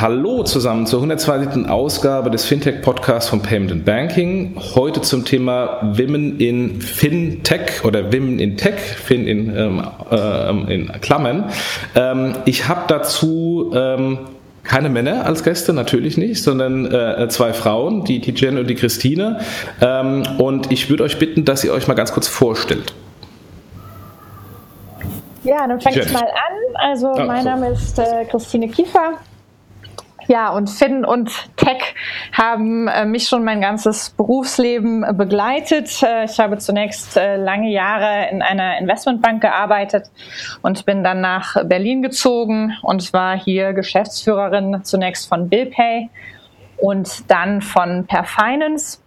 Hallo zusammen zur 120. Ausgabe des Fintech-Podcasts von Payment and Banking. Heute zum Thema Women in Fintech oder Women in Tech, Fin in, ähm, äh, in Klammern. Ähm, ich habe dazu ähm, keine Männer als Gäste, natürlich nicht, sondern äh, zwei Frauen, die, die Jen und die Christine. Ähm, und ich würde euch bitten, dass ihr euch mal ganz kurz vorstellt. Ja, dann fange ich mal an. Also, oh, mein so. Name ist äh, Christine Kiefer. Ja, und Finn und Tech haben äh, mich schon mein ganzes Berufsleben äh, begleitet. Äh, ich habe zunächst äh, lange Jahre in einer Investmentbank gearbeitet und bin dann nach Berlin gezogen und war hier Geschäftsführerin zunächst von BillPay und dann von Perfinance.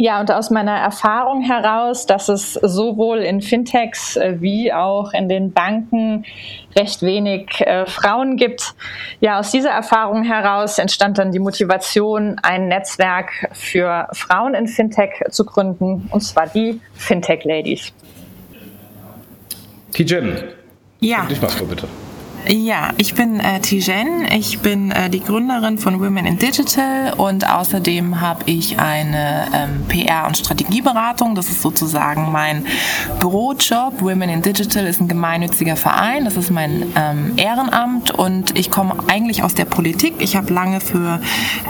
Ja, und aus meiner Erfahrung heraus, dass es sowohl in Fintechs äh, wie auch in den Banken recht wenig äh, Frauen gibt. Ja, aus dieser Erfahrung heraus entstand dann die Motivation, ein Netzwerk für Frauen in Fintech zu gründen, und zwar die Fintech Ladies. Tijen, ja. dich mal vor, bitte. Ja, ich bin äh, Tijen. Ich bin äh, die Gründerin von Women in Digital und außerdem habe ich eine ähm, PR- und Strategieberatung. Das ist sozusagen mein Bürojob. Women in Digital ist ein gemeinnütziger Verein. Das ist mein ähm, Ehrenamt und ich komme eigentlich aus der Politik. Ich habe lange für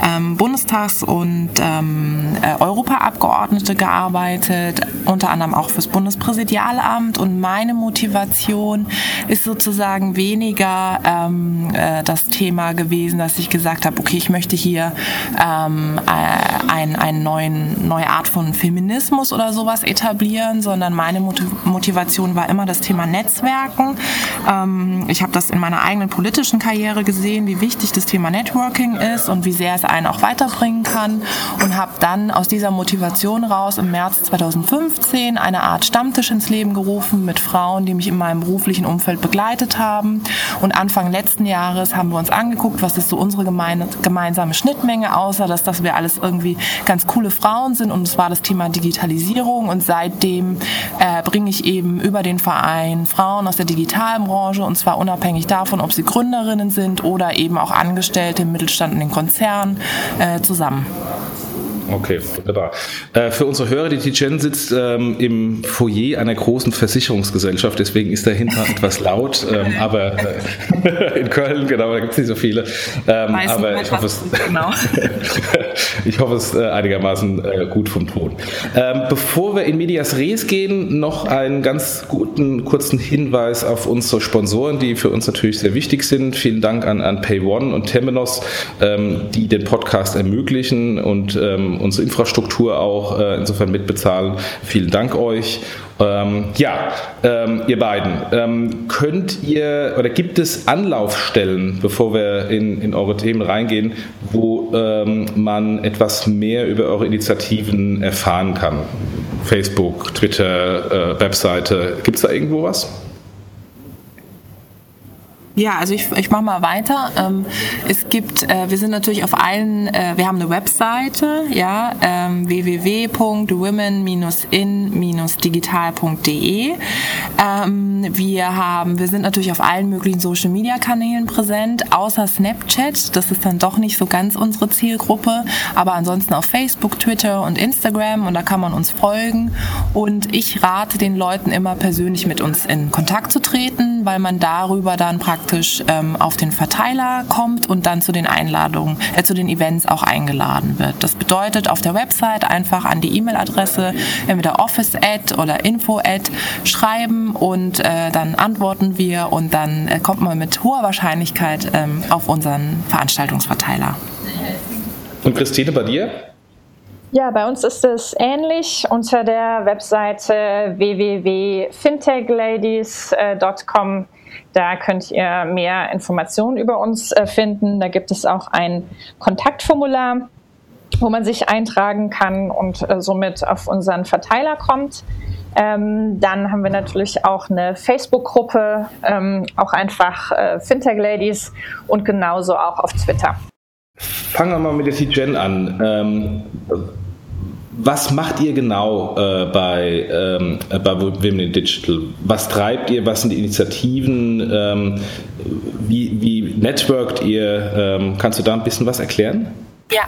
ähm, Bundestags- und ähm, äh, Europaabgeordnete gearbeitet, unter anderem auch fürs Bundespräsidialamt. Und meine Motivation ist sozusagen weniger weniger ähm, äh, das Thema gewesen, dass ich gesagt habe, okay, ich möchte hier ähm, äh, ein, ein neuen, neue Art von Feminismus oder sowas etablieren, sondern meine Motivation war immer das Thema Netzwerken. Ähm, ich habe das in meiner eigenen politischen Karriere gesehen, wie wichtig das Thema Networking ist und wie sehr es einen auch weiterbringen kann und habe dann aus dieser Motivation raus im März 2015 eine Art Stammtisch ins Leben gerufen mit Frauen, die mich in meinem beruflichen Umfeld begleitet haben und Anfang letzten Jahres haben wir uns angeguckt, was ist so unsere gemeine, gemeinsame Schnittmenge, außer dass, dass wir alles irgendwie ganz coole Frauen sind. Und es war das Thema Digitalisierung. Und seitdem äh, bringe ich eben über den Verein Frauen aus der Digitalbranche und zwar unabhängig davon, ob sie Gründerinnen sind oder eben auch Angestellte im Mittelstand und den Konzernen äh, zusammen. Okay, wunderbar. Äh, für unsere Hörer, die Tijen sitzt ähm, im Foyer einer großen Versicherungsgesellschaft, deswegen ist dahinter etwas laut, ähm, aber äh, in Köln, genau, da gibt es nicht so viele. Ähm, aber ich hoffe, es, genau. ich hoffe es äh, einigermaßen äh, gut vom Ton. Ähm, bevor wir in Medias Res gehen, noch einen ganz guten, kurzen Hinweis auf unsere Sponsoren, die für uns natürlich sehr wichtig sind. Vielen Dank an, an PayOne und Temenos, ähm, die den Podcast ermöglichen und ähm, unsere Infrastruktur auch äh, insofern mitbezahlen. Vielen Dank euch. Ähm, ja, ähm, ihr beiden, ähm, könnt ihr oder gibt es Anlaufstellen, bevor wir in, in eure Themen reingehen, wo ähm, man etwas mehr über eure Initiativen erfahren kann? Facebook, Twitter, äh, Webseite, gibt es da irgendwo was? Ja, also ich, ich mache mal weiter. Ähm, es gibt, äh, wir sind natürlich auf allen, äh, wir haben eine Webseite, ja, ähm, www.women-in-digital.de. Ähm, wir haben, wir sind natürlich auf allen möglichen Social Media Kanälen präsent, außer Snapchat. Das ist dann doch nicht so ganz unsere Zielgruppe, aber ansonsten auf Facebook, Twitter und Instagram und da kann man uns folgen. Und ich rate den Leuten immer persönlich mit uns in Kontakt zu treten, weil man darüber dann praktisch praktisch ähm, auf den Verteiler kommt und dann zu den Einladungen, äh, zu den Events auch eingeladen wird. Das bedeutet auf der Website einfach an die E-Mail-Adresse entweder Office-Ad oder Info-Ad schreiben und äh, dann antworten wir und dann äh, kommt man mit hoher Wahrscheinlichkeit ähm, auf unseren Veranstaltungsverteiler. Und Christine, bei dir? Ja, bei uns ist es ähnlich unter der Webseite www.fintechladies.com da könnt ihr mehr Informationen über uns äh, finden. Da gibt es auch ein Kontaktformular, wo man sich eintragen kann und äh, somit auf unseren Verteiler kommt. Ähm, dann haben wir natürlich auch eine Facebook-Gruppe, ähm, auch einfach äh, Fintech Ladies und genauso auch auf Twitter. Fangen wir mal mit der C-Gen an. Ähm, was macht ihr genau äh, bei, ähm, bei Women in Digital? Was treibt ihr? Was sind die Initiativen? Ähm, wie, wie networkt ihr? Ähm, kannst du da ein bisschen was erklären? Ja,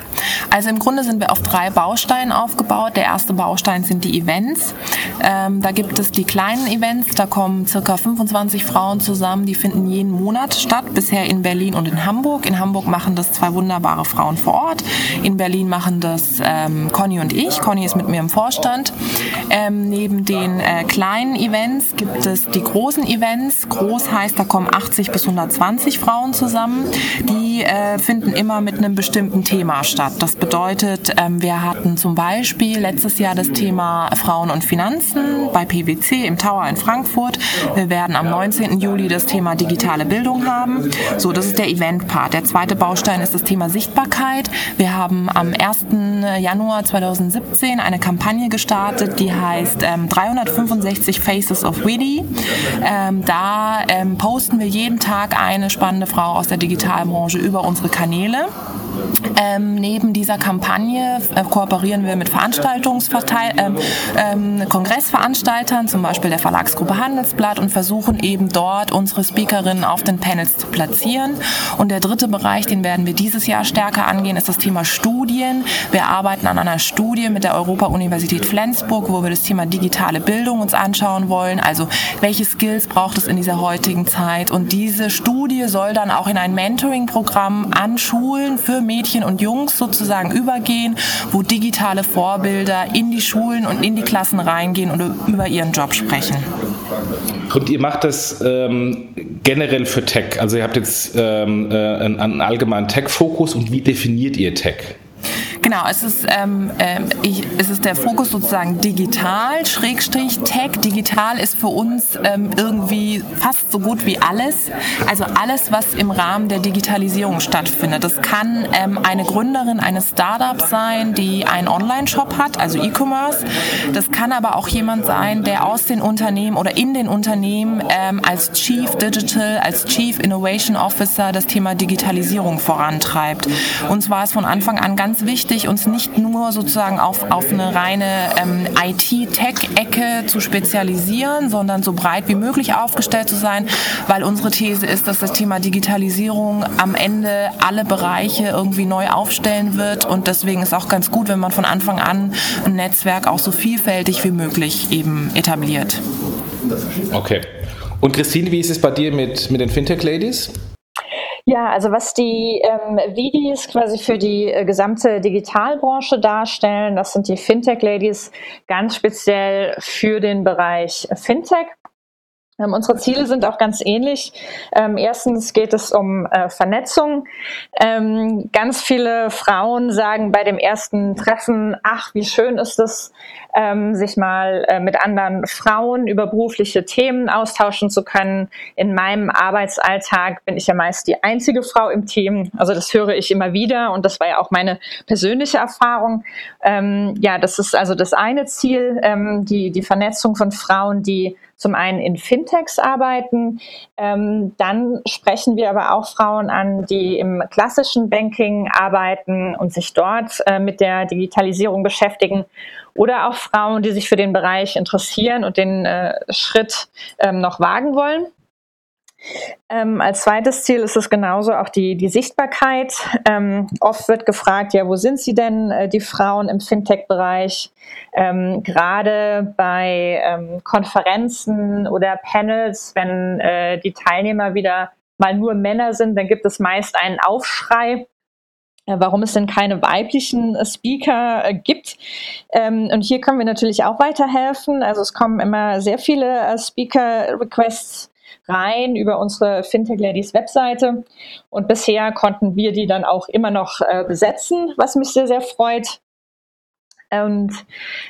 also im Grunde sind wir auf drei Bausteinen aufgebaut. Der erste Baustein sind die Events. Ähm, da gibt es die kleinen Events, da kommen circa 25 Frauen zusammen, die finden jeden Monat statt, bisher in Berlin und in Hamburg. In Hamburg machen das zwei wunderbare Frauen vor Ort. In Berlin machen das ähm, Conny und ich. Conny ist mit mir im Vorstand. Ähm, neben den äh, kleinen Events gibt es die großen Events. Groß heißt, da kommen 80 bis 120 Frauen zusammen. Die äh, finden immer mit einem bestimmten Thema Thema statt. Das bedeutet, ähm, wir hatten zum Beispiel letztes Jahr das Thema Frauen und Finanzen bei PwC im Tower in Frankfurt. Wir werden am 19. Juli das Thema digitale Bildung haben. So, das ist der Event-Part. Der zweite Baustein ist das Thema Sichtbarkeit. Wir haben am 1. Januar 2017 eine Kampagne gestartet, die heißt 365 ähm, Faces of Witty. Ähm, da posten wir jeden Tag eine spannende Frau aus der Digitalbranche über unsere Kanäle. Ähm, neben dieser Kampagne äh, kooperieren wir mit Veranstaltungsverteil ähm, ähm, Kongressveranstaltern, zum Beispiel der Verlagsgruppe Handelsblatt, und versuchen eben dort unsere Speakerinnen auf den Panels zu platzieren. Und der dritte Bereich, den werden wir dieses Jahr stärker angehen, ist das Thema Studien. Wir arbeiten an einer Studie mit der Europa-Universität Flensburg, wo wir das Thema digitale Bildung uns anschauen wollen. Also welche Skills braucht es in dieser heutigen Zeit? Und diese Studie soll dann auch in ein Mentoring-Programm an Schulen für Mädchen und Jungs sozusagen übergehen, wo digitale Vorbilder in die Schulen und in die Klassen reingehen und über ihren Job sprechen. Und ihr macht das ähm, generell für Tech. Also ihr habt jetzt ähm, äh, einen, einen allgemeinen Tech-Fokus und wie definiert ihr Tech? Genau, es ist, ähm, äh, ich, es ist der Fokus sozusagen digital, Schrägstrich Tech. Digital ist für uns ähm, irgendwie fast so gut wie alles. Also alles, was im Rahmen der Digitalisierung stattfindet. Das kann ähm, eine Gründerin eines Startups sein, die einen Online-Shop hat, also E-Commerce. Das kann aber auch jemand sein, der aus den Unternehmen oder in den Unternehmen ähm, als Chief Digital, als Chief Innovation Officer das Thema Digitalisierung vorantreibt. Uns war es von Anfang an ganz wichtig, wichtig, uns nicht nur sozusagen auf, auf eine reine ähm, IT-Tech-Ecke zu spezialisieren, sondern so breit wie möglich aufgestellt zu sein, weil unsere These ist, dass das Thema Digitalisierung am Ende alle Bereiche irgendwie neu aufstellen wird und deswegen ist auch ganz gut, wenn man von Anfang an ein Netzwerk auch so vielfältig wie möglich eben etabliert. Okay. Und Christine, wie ist es bei dir mit, mit den Fintech-Ladies? Ja, also was die ähm, Vidis quasi für die äh, gesamte Digitalbranche darstellen, das sind die Fintech-Ladies ganz speziell für den Bereich Fintech. Ähm, unsere Ziele sind auch ganz ähnlich. Ähm, erstens geht es um äh, Vernetzung. Ähm, ganz viele Frauen sagen bei dem ersten Treffen, ach, wie schön ist es, ähm, sich mal äh, mit anderen Frauen über berufliche Themen austauschen zu können. In meinem Arbeitsalltag bin ich ja meist die einzige Frau im Team. Also das höre ich immer wieder und das war ja auch meine persönliche Erfahrung. Ähm, ja, das ist also das eine Ziel, ähm, die, die Vernetzung von Frauen, die zum einen in Fintechs arbeiten. Ähm, dann sprechen wir aber auch Frauen an, die im klassischen Banking arbeiten und sich dort äh, mit der Digitalisierung beschäftigen. Oder auch Frauen, die sich für den Bereich interessieren und den äh, Schritt ähm, noch wagen wollen. Ähm, als zweites Ziel ist es genauso auch die, die Sichtbarkeit. Ähm, oft wird gefragt, ja, wo sind sie denn, äh, die Frauen im Fintech-Bereich? Ähm, Gerade bei ähm, Konferenzen oder Panels, wenn äh, die Teilnehmer wieder mal nur Männer sind, dann gibt es meist einen Aufschrei äh, warum es denn keine weiblichen äh, Speaker äh, gibt. Ähm, und hier können wir natürlich auch weiterhelfen. Also es kommen immer sehr viele Speaker-Requests rein über unsere Fintech Ladies Webseite. Und bisher konnten wir die dann auch immer noch äh, besetzen, was mich sehr, sehr freut. Und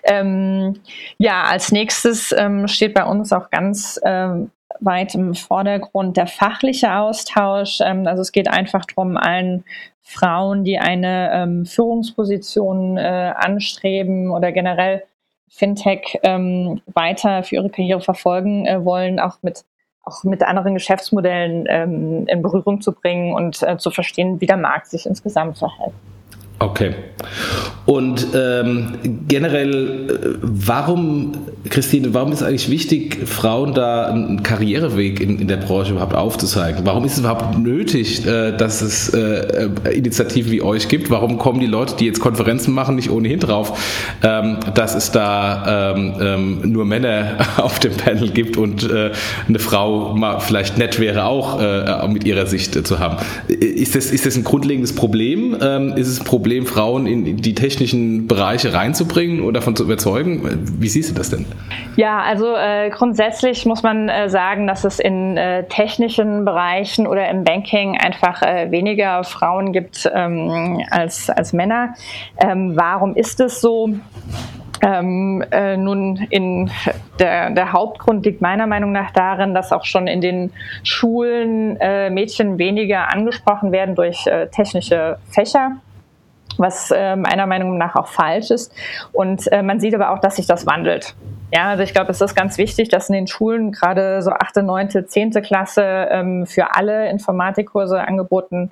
ähm, ja, als nächstes ähm, steht bei uns auch ganz ähm, weit im Vordergrund der fachliche Austausch. Ähm, also es geht einfach darum, allen Frauen, die eine ähm, Führungsposition äh, anstreben oder generell Fintech ähm, weiter für ihre Karriere verfolgen äh, wollen, auch mit auch mit anderen Geschäftsmodellen ähm, in Berührung zu bringen und äh, zu verstehen, wie der Markt sich insgesamt verhält. Okay. Und ähm, generell, äh, warum, Christine, warum ist eigentlich wichtig, Frauen da einen Karriereweg in, in der Branche überhaupt aufzuzeigen? Warum ist es überhaupt nötig, äh, dass es äh, Initiativen wie euch gibt? Warum kommen die Leute, die jetzt Konferenzen machen, nicht ohnehin drauf, ähm, dass es da ähm, ähm nur Männer auf dem Panel gibt und äh, eine Frau mal vielleicht nett wäre, auch äh, mit ihrer Sicht zu haben? Ist das, ist das ein grundlegendes Problem? Ähm, ist es ein Problem, Problem, Frauen in die technischen Bereiche reinzubringen oder davon zu überzeugen? Wie siehst du das denn? Ja, also äh, grundsätzlich muss man äh, sagen, dass es in äh, technischen Bereichen oder im Banking einfach äh, weniger Frauen gibt ähm, als, als Männer. Ähm, warum ist es so? Ähm, äh, nun, in der, der, Hauptgrund liegt meiner Meinung nach darin, dass auch schon in den Schulen äh, Mädchen weniger angesprochen werden durch äh, technische Fächer was äh, meiner Meinung nach auch falsch ist. Und äh, man sieht aber auch, dass sich das wandelt. Ja, also ich glaube, es ist ganz wichtig, dass in den Schulen gerade so achte, neunte, zehnte Klasse ähm, für alle Informatikkurse angeboten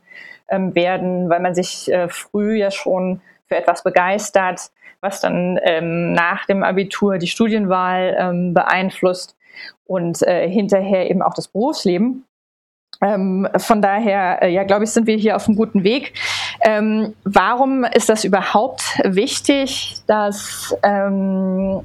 ähm, werden, weil man sich äh, früh ja schon für etwas begeistert, was dann ähm, nach dem Abitur die Studienwahl ähm, beeinflusst und äh, hinterher eben auch das Berufsleben. Ähm, von daher, äh, ja, glaube ich, sind wir hier auf einem guten Weg. Ähm, warum ist das überhaupt wichtig, dass, ähm,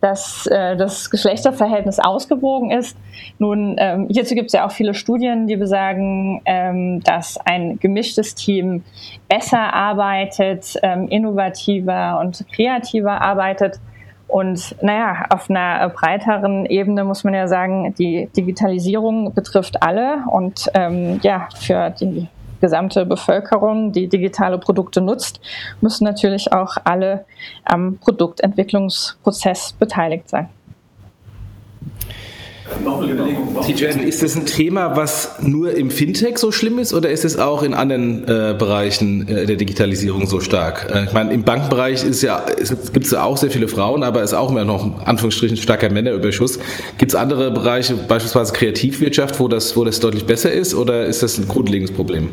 dass äh, das Geschlechterverhältnis ausgewogen ist? Nun, ähm, hierzu gibt es ja auch viele Studien, die besagen, ähm, dass ein gemischtes Team besser arbeitet, ähm, innovativer und kreativer arbeitet. Und naja, auf einer breiteren Ebene muss man ja sagen, die Digitalisierung betrifft alle und ähm, ja, für die gesamte Bevölkerung, die digitale Produkte nutzt, müssen natürlich auch alle am Produktentwicklungsprozess beteiligt sein. Tijen, ist das ein Thema, was nur im Fintech so schlimm ist oder ist es auch in anderen äh, Bereichen äh, der Digitalisierung so stark? Äh, ich meine, im Bankenbereich ist ja, gibt es ja auch sehr viele Frauen, aber es ist auch immer noch Anführungsstrichen starker Männerüberschuss. Gibt es andere Bereiche, beispielsweise Kreativwirtschaft, wo das, wo das deutlich besser ist oder ist das ein grundlegendes Problem?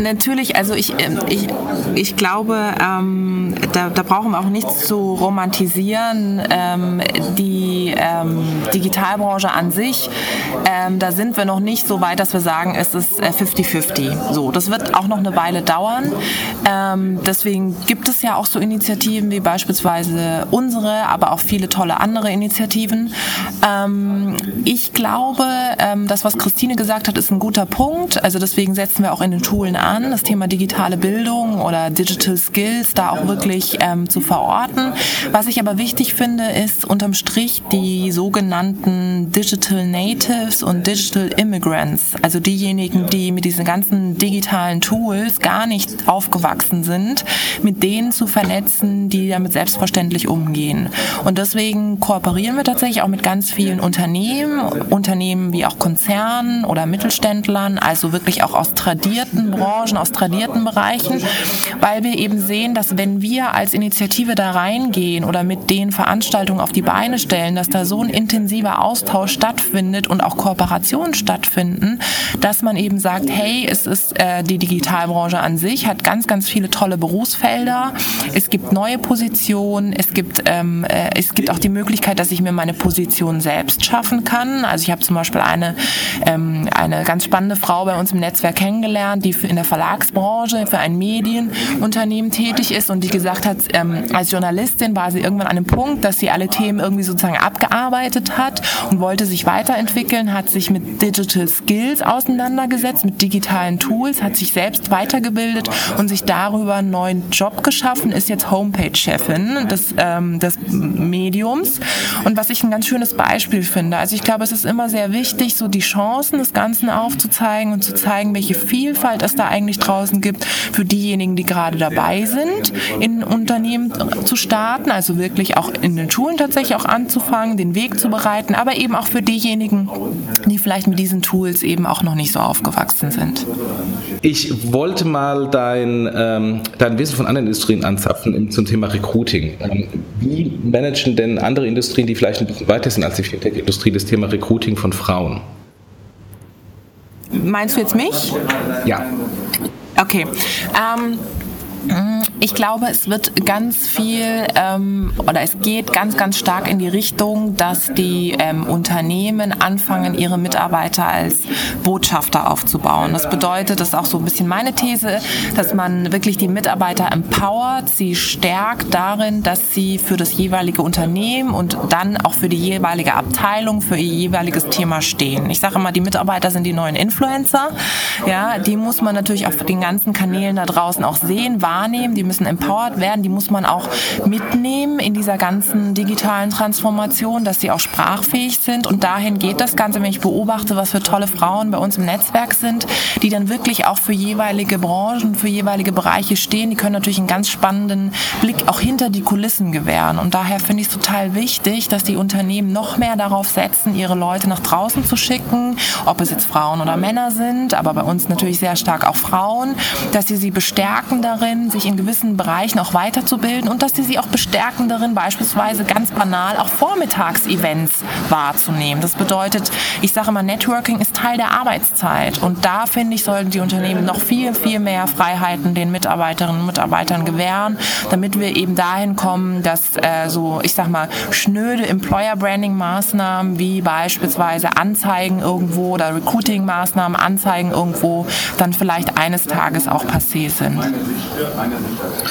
Natürlich, also ich, ähm, ich, ich glaube, ähm, da, da brauchen wir auch nichts zu romantisieren. Ähm, die ähm, Digitalbranche an sich, ähm, da sind wir noch nicht so weit, dass wir sagen, es ist 50-50. Äh, so, das wird auch noch eine Weile dauern. Ähm, deswegen gibt es ja auch so Initiativen wie beispielsweise unsere, aber auch viele tolle andere Initiativen. ich glaube, das, was Christine gesagt hat, ist ein guter Punkt. Also deswegen setzen wir auch in den Schulen an, das Thema digitale Bildung oder Digital Skills da auch wirklich ähm, zu verorten. Was ich aber wichtig finde, ist unterm Strich die sogenannten Digital Natives und Digital Immigrants, also diejenigen, die mit diesen ganzen digitalen Tools gar nicht aufgewachsen sind, mit denen zu vernetzen, die damit selbstverständlich umgehen. Und deswegen kooperieren wir tatsächlich auch mit ganz vielen Unternehmen, Unternehmen wie auch Konzernen oder Mittelständlern, also wirklich auch aus tradierten Branchen, Branchen, aus tradierten Bereichen, weil wir eben sehen, dass wenn wir als Initiative da reingehen oder mit den Veranstaltungen auf die Beine stellen, dass da so ein intensiver Austausch stattfindet und auch Kooperationen stattfinden, dass man eben sagt, hey, es ist äh, die Digitalbranche an sich, hat ganz, ganz viele tolle Berufsfelder, es gibt neue Positionen, es gibt, ähm, äh, es gibt auch die Möglichkeit, dass ich mir meine Position selbst schaffen kann. Also ich habe zum Beispiel eine, ähm, eine ganz spannende Frau bei uns im Netzwerk kennengelernt, die in der Verlagsbranche für ein Medienunternehmen tätig ist und die gesagt hat, ähm, als Journalistin war sie irgendwann an einem Punkt, dass sie alle Themen irgendwie sozusagen abgearbeitet hat und wollte sich weiterentwickeln, hat sich mit Digital Skills auseinandergesetzt, mit digitalen Tools, hat sich selbst weitergebildet und sich darüber einen neuen Job geschaffen, ist jetzt Homepage-Chefin des, ähm, des Mediums. Und was ich ein ganz schönes Beispiel finde, also ich glaube, es ist immer sehr wichtig, so die Chancen des Ganzen aufzuzeigen und zu zeigen, welche Vielfalt es da eigentlich draußen gibt für diejenigen, die gerade dabei sind, in Unternehmen zu starten, also wirklich auch in den Schulen tatsächlich auch anzufangen, den Weg zu bereiten, aber eben auch für diejenigen, die vielleicht mit diesen Tools eben auch noch nicht so aufgewachsen sind. Ich wollte mal dein, ähm, dein Wissen von anderen Industrien anzapfen zum Thema Recruiting. Ähm, wie managen denn andere Industrien, die vielleicht ein bisschen weiter sind als die Fintech-Industrie, das Thema Recruiting von Frauen? Meinst du jetzt mich? Ja. Okay. Ähm, ich glaube, es wird ganz viel ähm, oder es geht ganz, ganz stark in die Richtung, dass die ähm, Unternehmen anfangen, ihre Mitarbeiter als Botschafter aufzubauen. Das bedeutet, das ist auch so ein bisschen meine These, dass man wirklich die Mitarbeiter empowert, sie stärkt darin, dass sie für das jeweilige Unternehmen und dann auch für die jeweilige Abteilung, für ihr jeweiliges Thema stehen. Ich sage immer, die Mitarbeiter sind die neuen Influencer. Ja, die muss man natürlich auf den ganzen Kanälen da draußen auch sehen, wahrnehmen, die müssen empowered werden, die muss man auch mitnehmen in dieser ganzen digitalen Transformation, dass sie auch sprachfähig sind. Und dahin geht das Ganze, wenn ich beobachte, was für tolle Frauen bei uns im Netzwerk sind, die dann wirklich auch für jeweilige Branchen, für jeweilige Bereiche stehen, die können natürlich einen ganz spannenden Blick auch hinter die Kulissen gewähren. Und daher finde ich es total wichtig, dass die Unternehmen noch mehr darauf setzen, ihre Leute nach draußen zu schicken, ob es jetzt Frauen oder Männer sind, aber bei uns natürlich sehr stark auch Frauen, dass sie sie bestärken darin, sich in gewissen Bereichen auch weiterzubilden und dass sie sie auch bestärken darin, beispielsweise ganz banal auch Vormittagsevents wahrzunehmen. Das bedeutet, ich sage immer, Networking ist Teil der Arbeitszeit und da finde ich, sollten die Unternehmen noch viel, viel mehr Freiheiten den Mitarbeiterinnen und Mitarbeitern gewähren, damit wir eben dahin kommen, dass äh, so, ich sag mal, schnöde Employer Branding Maßnahmen wie beispielsweise Anzeigen irgendwo oder Recruiting Maßnahmen, Anzeigen irgendwo dann vielleicht eines Tages auch passé sind.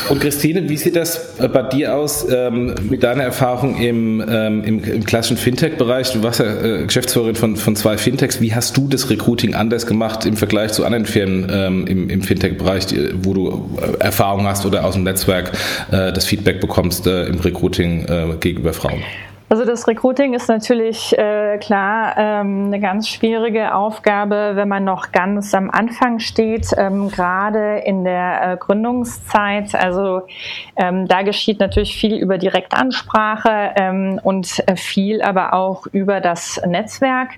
Und Christine, wie sieht das äh, bei dir aus ähm, mit deiner Erfahrung im, ähm, im, im, klassischen Fintech-Bereich? Du warst ja äh, Geschäftsführerin von, von zwei Fintechs. Wie hast du das Recruiting anders gemacht im Vergleich zu anderen Firmen ähm, im, im Fintech-Bereich, wo du äh, Erfahrung hast oder aus dem Netzwerk äh, das Feedback bekommst äh, im Recruiting äh, gegenüber Frauen? Also das Recruiting ist natürlich äh, klar ähm, eine ganz schwierige Aufgabe, wenn man noch ganz am Anfang steht, ähm, gerade in der äh, Gründungszeit. Also ähm, da geschieht natürlich viel über Direktansprache ähm, und äh, viel aber auch über das Netzwerk.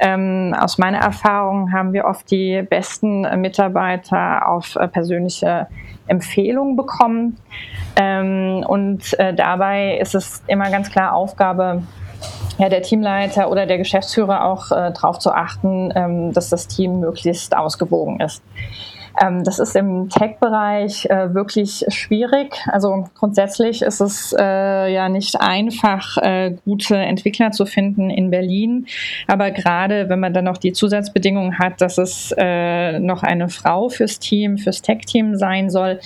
Ähm, aus meiner Erfahrung haben wir oft die besten Mitarbeiter auf äh, persönliche Empfehlung bekommen. Ähm, und äh, dabei ist es immer ganz klar Aufgabe ja, der Teamleiter oder der Geschäftsführer auch äh, darauf zu achten, ähm, dass das Team möglichst ausgewogen ist. Ähm, das ist im Tech-Bereich äh, wirklich schwierig. Also grundsätzlich ist es äh, ja nicht einfach, äh, gute Entwickler zu finden in Berlin. Aber gerade wenn man dann noch die Zusatzbedingungen hat, dass es äh, noch eine Frau fürs Team, fürs Tech-Team sein soll,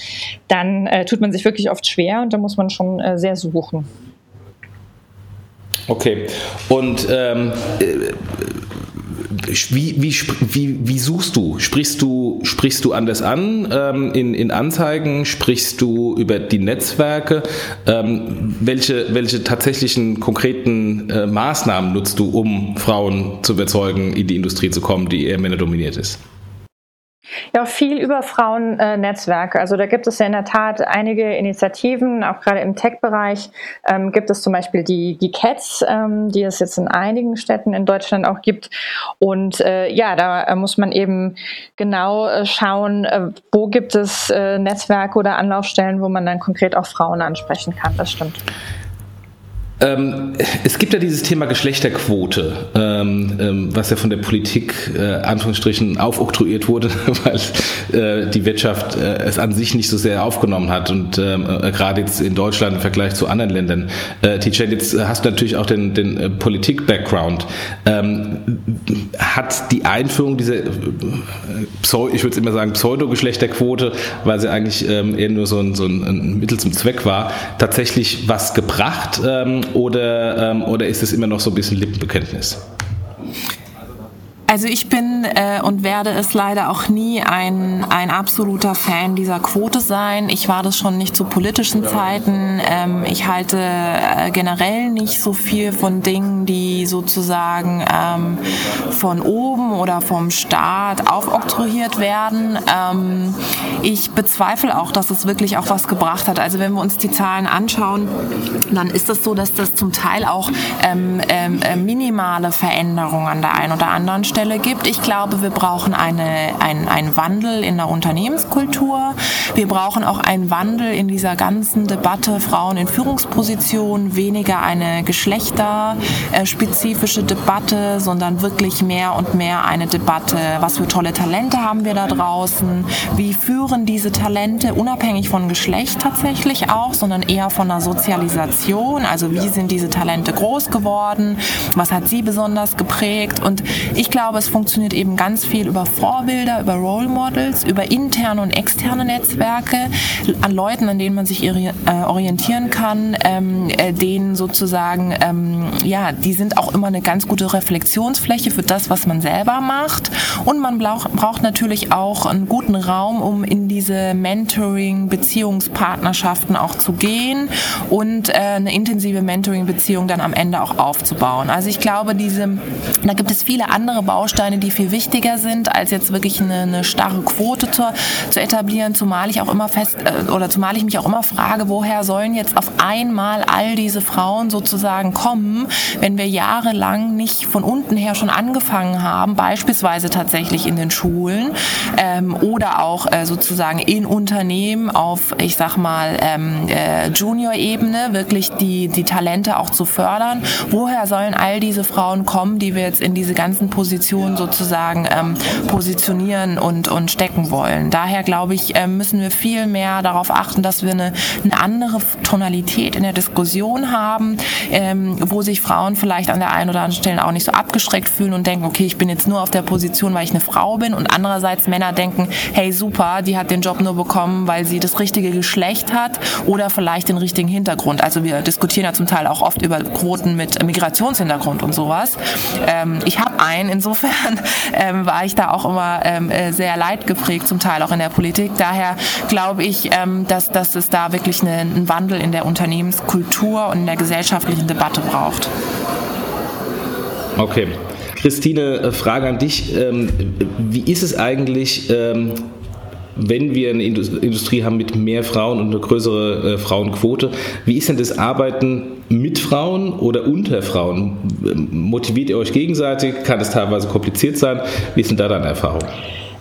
dann äh, tut man sich wirklich oft schwer und da muss man schon äh, sehr suchen. Okay. Und ähm, wie, wie, wie, wie suchst du? Sprichst du, sprichst du anders an ähm, in, in Anzeigen? Sprichst du über die Netzwerke? Ähm, welche, welche tatsächlichen konkreten äh, Maßnahmen nutzt du, um Frauen zu überzeugen, in die Industrie zu kommen, die eher männerdominiert ist? Ja, viel über Frauennetzwerke. Also da gibt es ja in der Tat einige Initiativen, auch gerade im Tech-Bereich ähm, gibt es zum Beispiel die, die Cats, ähm, die es jetzt in einigen Städten in Deutschland auch gibt. Und äh, ja, da äh, muss man eben genau äh, schauen, äh, wo gibt es äh, Netzwerke oder Anlaufstellen, wo man dann konkret auch Frauen ansprechen kann. Das stimmt. Ähm, es gibt ja dieses Thema Geschlechterquote, ähm, ähm, was ja von der Politik äh, Anführungsstrichen aufoktroyiert wurde, weil äh, die Wirtschaft äh, es an sich nicht so sehr aufgenommen hat und ähm, äh, gerade jetzt in Deutschland im Vergleich zu anderen Ländern. Äh, Tijen, jetzt hast du natürlich auch den, den äh, Politik-Background. Ähm, hat die Einführung dieser, ich würde immer sagen, Pseudo-Geschlechterquote, weil sie eigentlich ähm, eher nur so ein, so ein, Mittel zum Zweck war, tatsächlich was gebracht? Oder, ähm, oder ist es immer noch so ein bisschen Lippenbekenntnis? Also ich bin äh, und werde es leider auch nie ein, ein absoluter Fan dieser Quote sein. Ich war das schon nicht zu politischen Zeiten. Ähm, ich halte äh, generell nicht so viel von Dingen, die sozusagen ähm, von oben oder vom Staat aufoktroyiert werden. Ähm, ich bezweifle auch, dass es wirklich auch was gebracht hat. Also wenn wir uns die Zahlen anschauen, dann ist es so, dass das zum Teil auch ähm, ähm, äh, minimale Veränderungen an der einen oder anderen Stelle gibt. Ich glaube, wir brauchen eine, ein, einen Wandel in der Unternehmenskultur. Wir brauchen auch einen Wandel in dieser ganzen Debatte Frauen in Führungspositionen, weniger eine geschlechterspezifische Debatte, sondern wirklich mehr und mehr eine Debatte, was für tolle Talente haben wir da draußen, wie führen diese Talente unabhängig von Geschlecht tatsächlich auch, sondern eher von der Sozialisation, also wie sind diese Talente groß geworden, was hat sie besonders geprägt und ich glaube, es funktioniert eben ganz viel über Vorbilder, über Role Models, über interne und externe Netzwerke, an Leuten, an denen man sich äh, orientieren kann, ähm, äh, denen sozusagen, ähm, ja, die sind auch immer eine ganz gute Reflexionsfläche für das, was man selber macht und man braucht natürlich auch einen guten Raum, um in diese Mentoring, Beziehungspartnerschaften auch zu gehen und äh, eine intensive Mentoring-Beziehung dann am Ende auch aufzubauen. Also ich glaube, diese, da gibt es viele andere Bausteine, die viel wichtiger sind, als jetzt wirklich eine, eine starre Quote zu, zu, etablieren, zumal ich auch immer fest äh, oder zumal ich mich auch immer frage, woher sollen jetzt auf einmal all diese Frauen sozusagen kommen, wenn wir jahrelang nicht von unten her schon angefangen haben, beispielsweise tatsächlich in den Schulen ähm, oder auch äh, sozusagen in Unternehmen auf, ich sag mal, ähm, äh, Junior-Ebene wirklich die, die Talente auch zu fördern. Woher sollen all diese Frauen kommen, die wir jetzt in diese ganzen Positionen sozusagen ähm, positionieren und, und stecken wollen? Daher glaube ich, äh, müssen wir viel mehr darauf achten, dass wir eine, eine andere Tonalität in der Diskussion haben, ähm, wo sich Frauen vielleicht an der einen oder anderen Stelle auch nicht so abgeschreckt fühlen und denken, okay, ich bin jetzt nur auf der Position, weil ich eine Frau bin und andererseits Männer denken, hey super, die hat den Job nur bekommen, weil sie das richtige Geschlecht hat oder vielleicht den richtigen Hintergrund. Also wir diskutieren ja zum Teil auch oft über Quoten mit Migrationshintergrund und sowas. Ähm, ich habe einen, insofern ähm, war ich da auch immer ähm, äh, sehr leidgeprägt, zum Teil auch in der Politik. Daher glaube ich, ähm, dass, dass es da wirklich eine, einen Wandel in der Unternehmenskultur und in der gesellschaftlichen Debatte braucht. Okay. Christine, äh, Frage an dich. Ähm, wie ist es eigentlich, ähm, wenn wir eine Industrie haben mit mehr Frauen und eine größere äh, Frauenquote, wie ist denn das Arbeiten mit Frauen oder unter Frauen? Motiviert ihr euch gegenseitig? Kann es teilweise kompliziert sein? Wie ist denn da deine Erfahrung?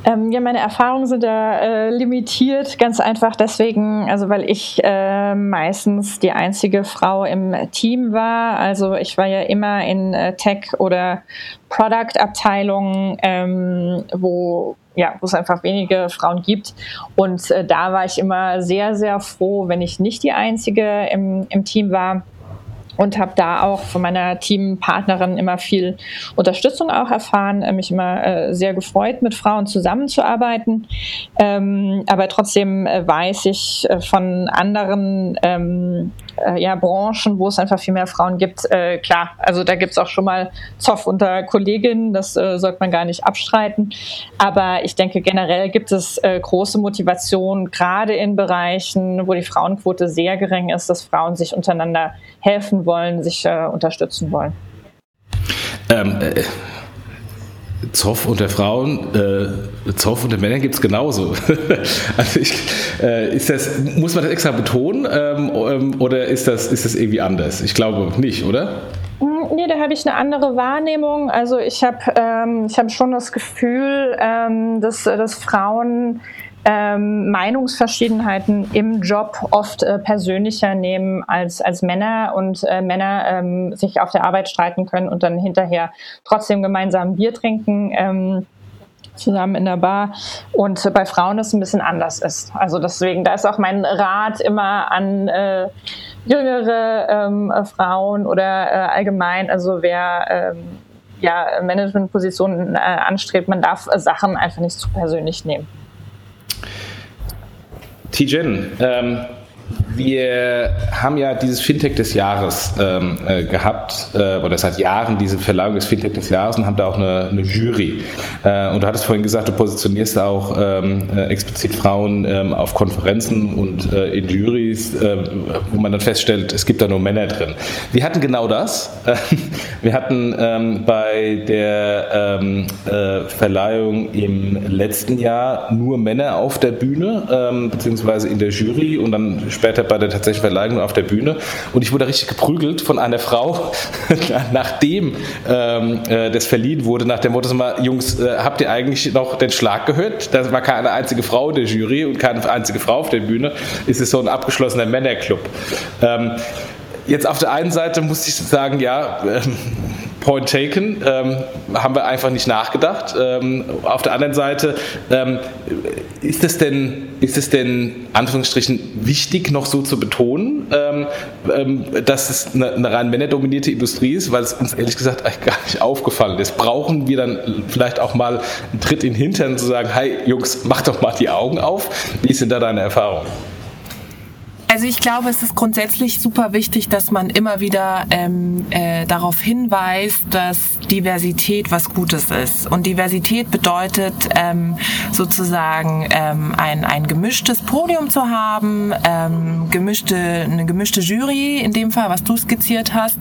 Ähm, ja, meine Erfahrungen sind da äh, limitiert, ganz einfach deswegen, also weil ich äh, meistens die einzige Frau im Team war. Also ich war ja immer in äh, Tech- oder Product-Abteilungen, ähm, wo ja, wo es einfach wenige Frauen gibt. Und äh, da war ich immer sehr, sehr froh, wenn ich nicht die einzige im, im Team war und habe da auch von meiner Teampartnerin immer viel Unterstützung auch erfahren, äh, mich immer äh, sehr gefreut, mit Frauen zusammenzuarbeiten. Ähm, aber trotzdem äh, weiß ich äh, von anderen ähm, äh, ja, Branchen, wo es einfach viel mehr Frauen gibt, äh, klar, also da gibt es auch schon mal Zoff unter Kolleginnen, das sollte man gar nicht abstreiten. Aber ich denke, generell gibt es große Motivation, gerade in Bereichen, wo die Frauenquote sehr gering ist, dass Frauen sich untereinander helfen wollen, sich äh, unterstützen wollen. Ähm, äh, Zoff unter Frauen, äh, Zoff unter Männern gibt es genauso. also ich, äh, ist das, muss man das extra betonen ähm, ähm, oder ist das, ist das irgendwie anders? Ich glaube nicht, oder? Hm, nee, da habe ich eine andere Wahrnehmung. Also ich habe ähm, hab schon das Gefühl, ähm, dass, dass Frauen ähm, Meinungsverschiedenheiten im Job oft äh, persönlicher nehmen als, als Männer und äh, Männer ähm, sich auf der Arbeit streiten können und dann hinterher trotzdem gemeinsam Bier trinken. Ähm, zusammen in der Bar und bei Frauen das ein bisschen anders ist. Also deswegen, da ist auch mein Rat immer an äh, jüngere ähm, Frauen oder äh, allgemein, also wer ähm, ja Managementpositionen äh, anstrebt, man darf Sachen einfach nicht zu persönlich nehmen. Tijen, ähm, wir haben ja dieses Fintech des Jahres ähm, äh, gehabt, äh, oder seit Jahren diese Verleihung des Fintech des Jahres und haben da auch eine, eine Jury. Äh, und du hattest vorhin gesagt, du positionierst auch ähm, äh, explizit Frauen ähm, auf Konferenzen und äh, in Juries, äh, wo man dann feststellt, es gibt da nur Männer drin. Wir hatten genau das. wir hatten ähm, bei der ähm, Verleihung im letzten Jahr nur Männer auf der Bühne, ähm, beziehungsweise in der Jury und dann später bei der tatsächlichen Verleihung auf der Bühne. Und ich wurde richtig geprügelt von einer Frau, nachdem ähm, äh, das verliehen wurde, nach dem Motto, mal, Jungs, äh, habt ihr eigentlich noch den Schlag gehört? Da war keine einzige Frau in der Jury und keine einzige Frau auf der Bühne. Es ist so ein abgeschlossener Männerclub. Ähm, jetzt auf der einen Seite muss ich sagen, ja, ähm, Point taken, ähm, haben wir einfach nicht nachgedacht. Ähm, auf der anderen Seite, ähm, ist es denn, ist es denn, Anführungsstrichen, wichtig, noch so zu betonen, ähm, ähm, dass es eine, eine, rein männerdominierte Industrie ist, weil es uns ehrlich gesagt gar nicht aufgefallen ist. Brauchen wir dann vielleicht auch mal einen Tritt in den Hintern zu sagen, hey Jungs, mach doch mal die Augen auf. Wie sind da deine Erfahrungen? Also ich glaube, es ist grundsätzlich super wichtig, dass man immer wieder ähm, äh, darauf hinweist, dass Diversität was Gutes ist. Und Diversität bedeutet ähm, sozusagen ähm, ein, ein gemischtes Podium zu haben, ähm, gemischte, eine gemischte Jury in dem Fall, was du skizziert hast.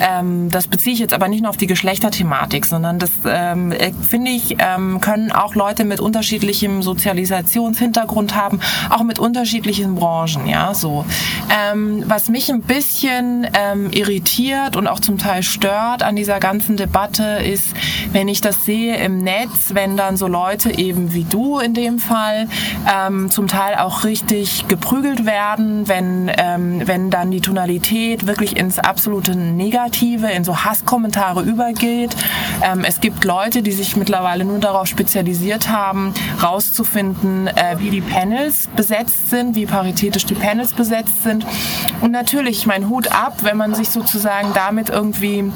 Ähm, das beziehe ich jetzt aber nicht nur auf die Geschlechterthematik, sondern das ähm, äh, finde ich, ähm, können auch Leute mit unterschiedlichem Sozialisationshintergrund haben, auch mit unterschiedlichen Branchen, ja, so. Ähm, was mich ein bisschen ähm, irritiert und auch zum Teil stört an dieser ganzen Debatte ist, wenn ich das sehe im Netz, wenn dann so Leute eben wie du in dem Fall ähm, zum Teil auch richtig geprügelt werden, wenn, ähm, wenn dann die Tonalität wirklich ins absolute Negative, in so Hasskommentare übergeht. Ähm, es gibt Leute, die sich mittlerweile nur darauf spezialisiert haben, rauszufinden, äh, wie die Panels besetzt sind, wie paritätisch die Panels besetzt sind. Und natürlich mein Hut ab, wenn man sich sozusagen damit irgendwie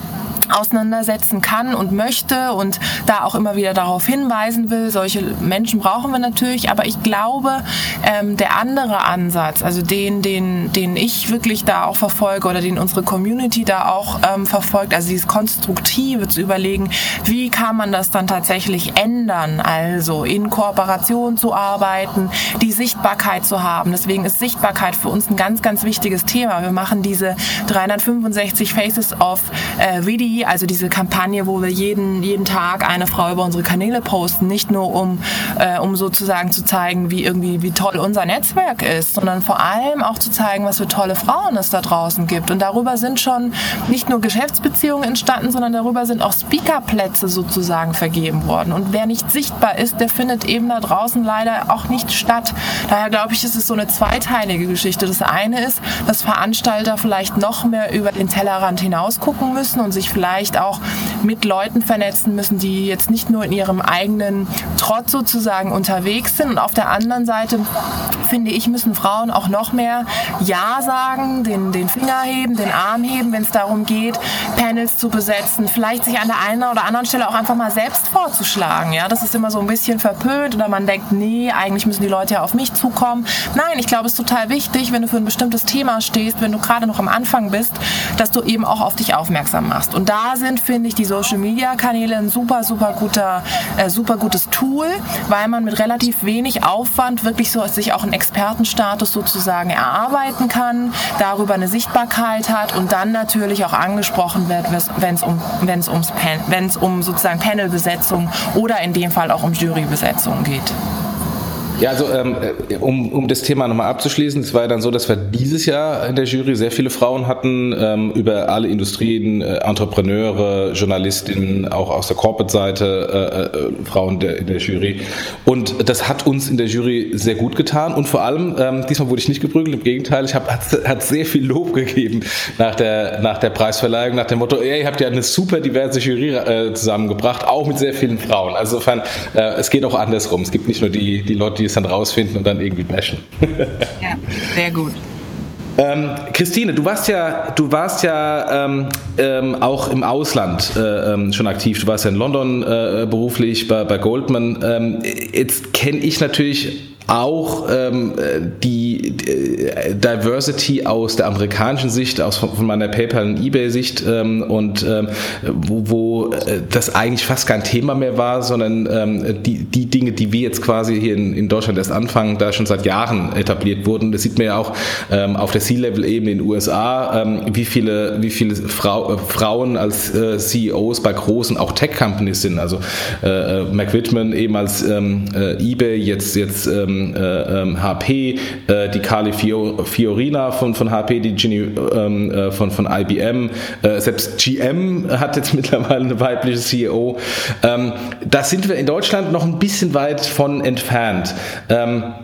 auseinandersetzen kann und möchte und da auch immer wieder darauf hinweisen will. Solche Menschen brauchen wir natürlich, aber ich glaube, ähm, der andere Ansatz, also den, den, den ich wirklich da auch verfolge oder den unsere Community da auch ähm, verfolgt, also dieses Konstruktive zu überlegen, wie kann man das dann tatsächlich ändern, also in Kooperation zu arbeiten, die Sichtbarkeit zu haben. Deswegen ist Sichtbarkeit für uns ein ganz, ganz wichtiges Thema. Wir machen diese 365 Faces of äh, Video also diese Kampagne, wo wir jeden, jeden Tag eine Frau über unsere Kanäle posten, nicht nur um, äh, um sozusagen zu zeigen, wie irgendwie, wie toll unser Netzwerk ist, sondern vor allem auch zu zeigen, was für tolle Frauen es da draußen gibt. Und darüber sind schon nicht nur Geschäftsbeziehungen entstanden, sondern darüber sind auch Speakerplätze sozusagen vergeben worden. Und wer nicht sichtbar ist, der findet eben da draußen leider auch nicht statt. Daher glaube ich, ist es so eine zweiteilige Geschichte. Das eine ist, dass Veranstalter vielleicht noch mehr über den Tellerrand hinaus gucken müssen und sich vielleicht auch mit Leuten vernetzen müssen, die jetzt nicht nur in ihrem eigenen Trott sozusagen unterwegs sind. Und auf der anderen Seite finde ich, müssen Frauen auch noch mehr Ja sagen, den, den Finger heben, den Arm heben, wenn es darum geht, Panels zu besetzen, vielleicht sich an der einen oder anderen Stelle auch einfach mal selbst vorzuschlagen. Ja, das ist immer so ein bisschen verpönt oder man denkt, nee, eigentlich müssen die Leute ja auf mich zukommen. Nein, ich glaube, es ist total wichtig, wenn du für ein bestimmtes Thema stehst, wenn du gerade noch am Anfang bist, dass du eben auch auf dich aufmerksam machst. Und da sind, finde ich, die Social Media Kanäle ein super, super guter, äh, super gutes Tool, weil man mit relativ wenig Aufwand wirklich so sich auch einen Expertenstatus sozusagen erarbeiten kann, darüber eine Sichtbarkeit hat und dann natürlich auch angesprochen wird, wenn es um, um sozusagen Panelbesetzung oder in dem Fall auch um Jurybesetzung geht. Ja, also ähm, äh, um, um das Thema nochmal abzuschließen, es war ja dann so, dass wir dieses Jahr in der Jury sehr viele Frauen hatten, ähm, über alle Industrien, äh, Entrepreneure, Journalistinnen, auch aus der Corporate-Seite, äh, Frauen in der Jury. Und das hat uns in der Jury sehr gut getan und vor allem, ähm, diesmal wurde ich nicht geprügelt, im Gegenteil, ich habe hat, sehr viel Lob gegeben nach der, nach der Preisverleihung, nach dem Motto, ey, ihr habt ja eine super diverse Jury zusammengebracht, auch mit sehr vielen Frauen. Also insofern, es geht auch andersrum. Es gibt nicht nur die, die Leute, die die es dann rausfinden und dann irgendwie bashen. ja, sehr gut. Ähm, Christine, du warst ja, du warst ja ähm, ähm, auch im Ausland äh, ähm, schon aktiv. Du warst ja in London äh, beruflich bei, bei Goldman. Ähm, jetzt kenne ich natürlich auch ähm, die, die Diversity aus der amerikanischen Sicht, aus von meiner PayPal und eBay-Sicht ähm, und ähm, wo, wo äh, das eigentlich fast kein Thema mehr war, sondern ähm, die, die Dinge, die wir jetzt quasi hier in, in Deutschland erst anfangen, da schon seit Jahren etabliert wurden. Das sieht man ja auch ähm, auf der C-Level-Ebene in den USA, ähm, wie viele, wie viele Frau, äh, Frauen als äh, CEOs bei großen auch Tech-Companies sind. Also äh, äh Mac Whitman eben als ähm, äh, eBay, jetzt, jetzt ähm, ähm, äh, HP, ähm, äh, die Carly Fiorina von, von HP, die Ginny ähm, äh, von, von IBM, äh, selbst GM hat jetzt mittlerweile eine weibliche CEO. Ähm, da sind wir in Deutschland noch ein bisschen weit von entfernt. Ähm,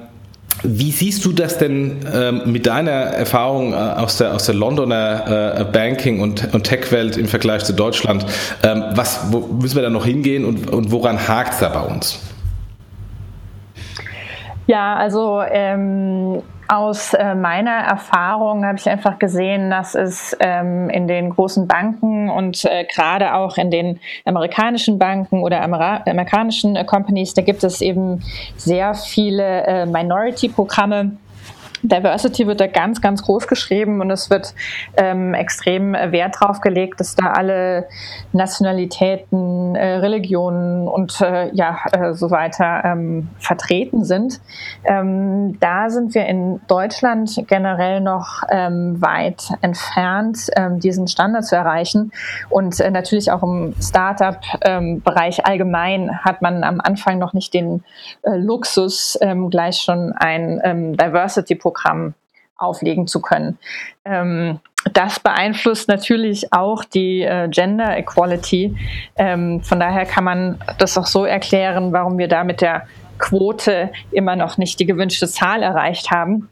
wie siehst du das denn ähm, mit deiner Erfahrung äh, aus, der, aus der Londoner äh, Banking- und, und Tech-Welt im Vergleich zu Deutschland? Ähm, was, wo müssen wir da noch hingehen und, und woran hakt es da bei uns? Ja, also ähm, aus äh, meiner Erfahrung habe ich einfach gesehen, dass es ähm, in den großen Banken und äh, gerade auch in den amerikanischen Banken oder Amera amerikanischen äh, Companies, da gibt es eben sehr viele äh, Minority-Programme Diversity wird da ganz, ganz groß geschrieben und es wird ähm, extrem Wert drauf gelegt, dass da alle Nationalitäten, äh, Religionen und äh, ja äh, so weiter ähm, vertreten sind. Ähm, da sind wir in Deutschland generell noch ähm, weit entfernt, ähm, diesen Standard zu erreichen. Und äh, natürlich auch im Startup-Bereich ähm, allgemein hat man am Anfang noch nicht den äh, Luxus, gleich schon ein Diversity-Programm Programm auflegen zu können. Ähm, das beeinflusst natürlich auch die äh, Gender Equality. Ähm, von daher kann man das auch so erklären, warum wir da mit der Quote immer noch nicht die gewünschte Zahl erreicht haben.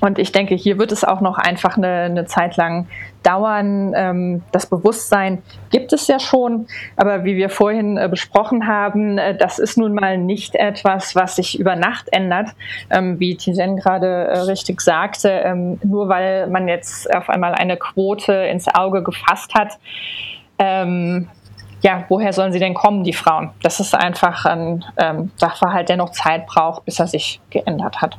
Und ich denke, hier wird es auch noch einfach eine, eine Zeit lang dauern. Ähm, das Bewusstsein gibt es ja schon, aber wie wir vorhin äh, besprochen haben, äh, das ist nun mal nicht etwas, was sich über Nacht ändert, ähm, wie Tijen gerade äh, richtig sagte. Ähm, nur weil man jetzt auf einmal eine Quote ins Auge gefasst hat. Ja, woher sollen sie denn kommen, die Frauen? Das ist einfach ein Sachverhalt, der noch Zeit braucht, bis er sich geändert hat.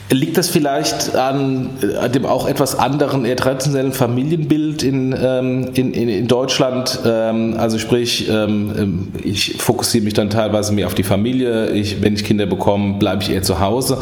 Liegt das vielleicht an, an, dem auch etwas anderen, eher traditionellen Familienbild in, ähm, in, in, Deutschland? Ähm, also sprich, ähm, ich fokussiere mich dann teilweise mehr auf die Familie. Ich, wenn ich Kinder bekomme, bleibe ich eher zu Hause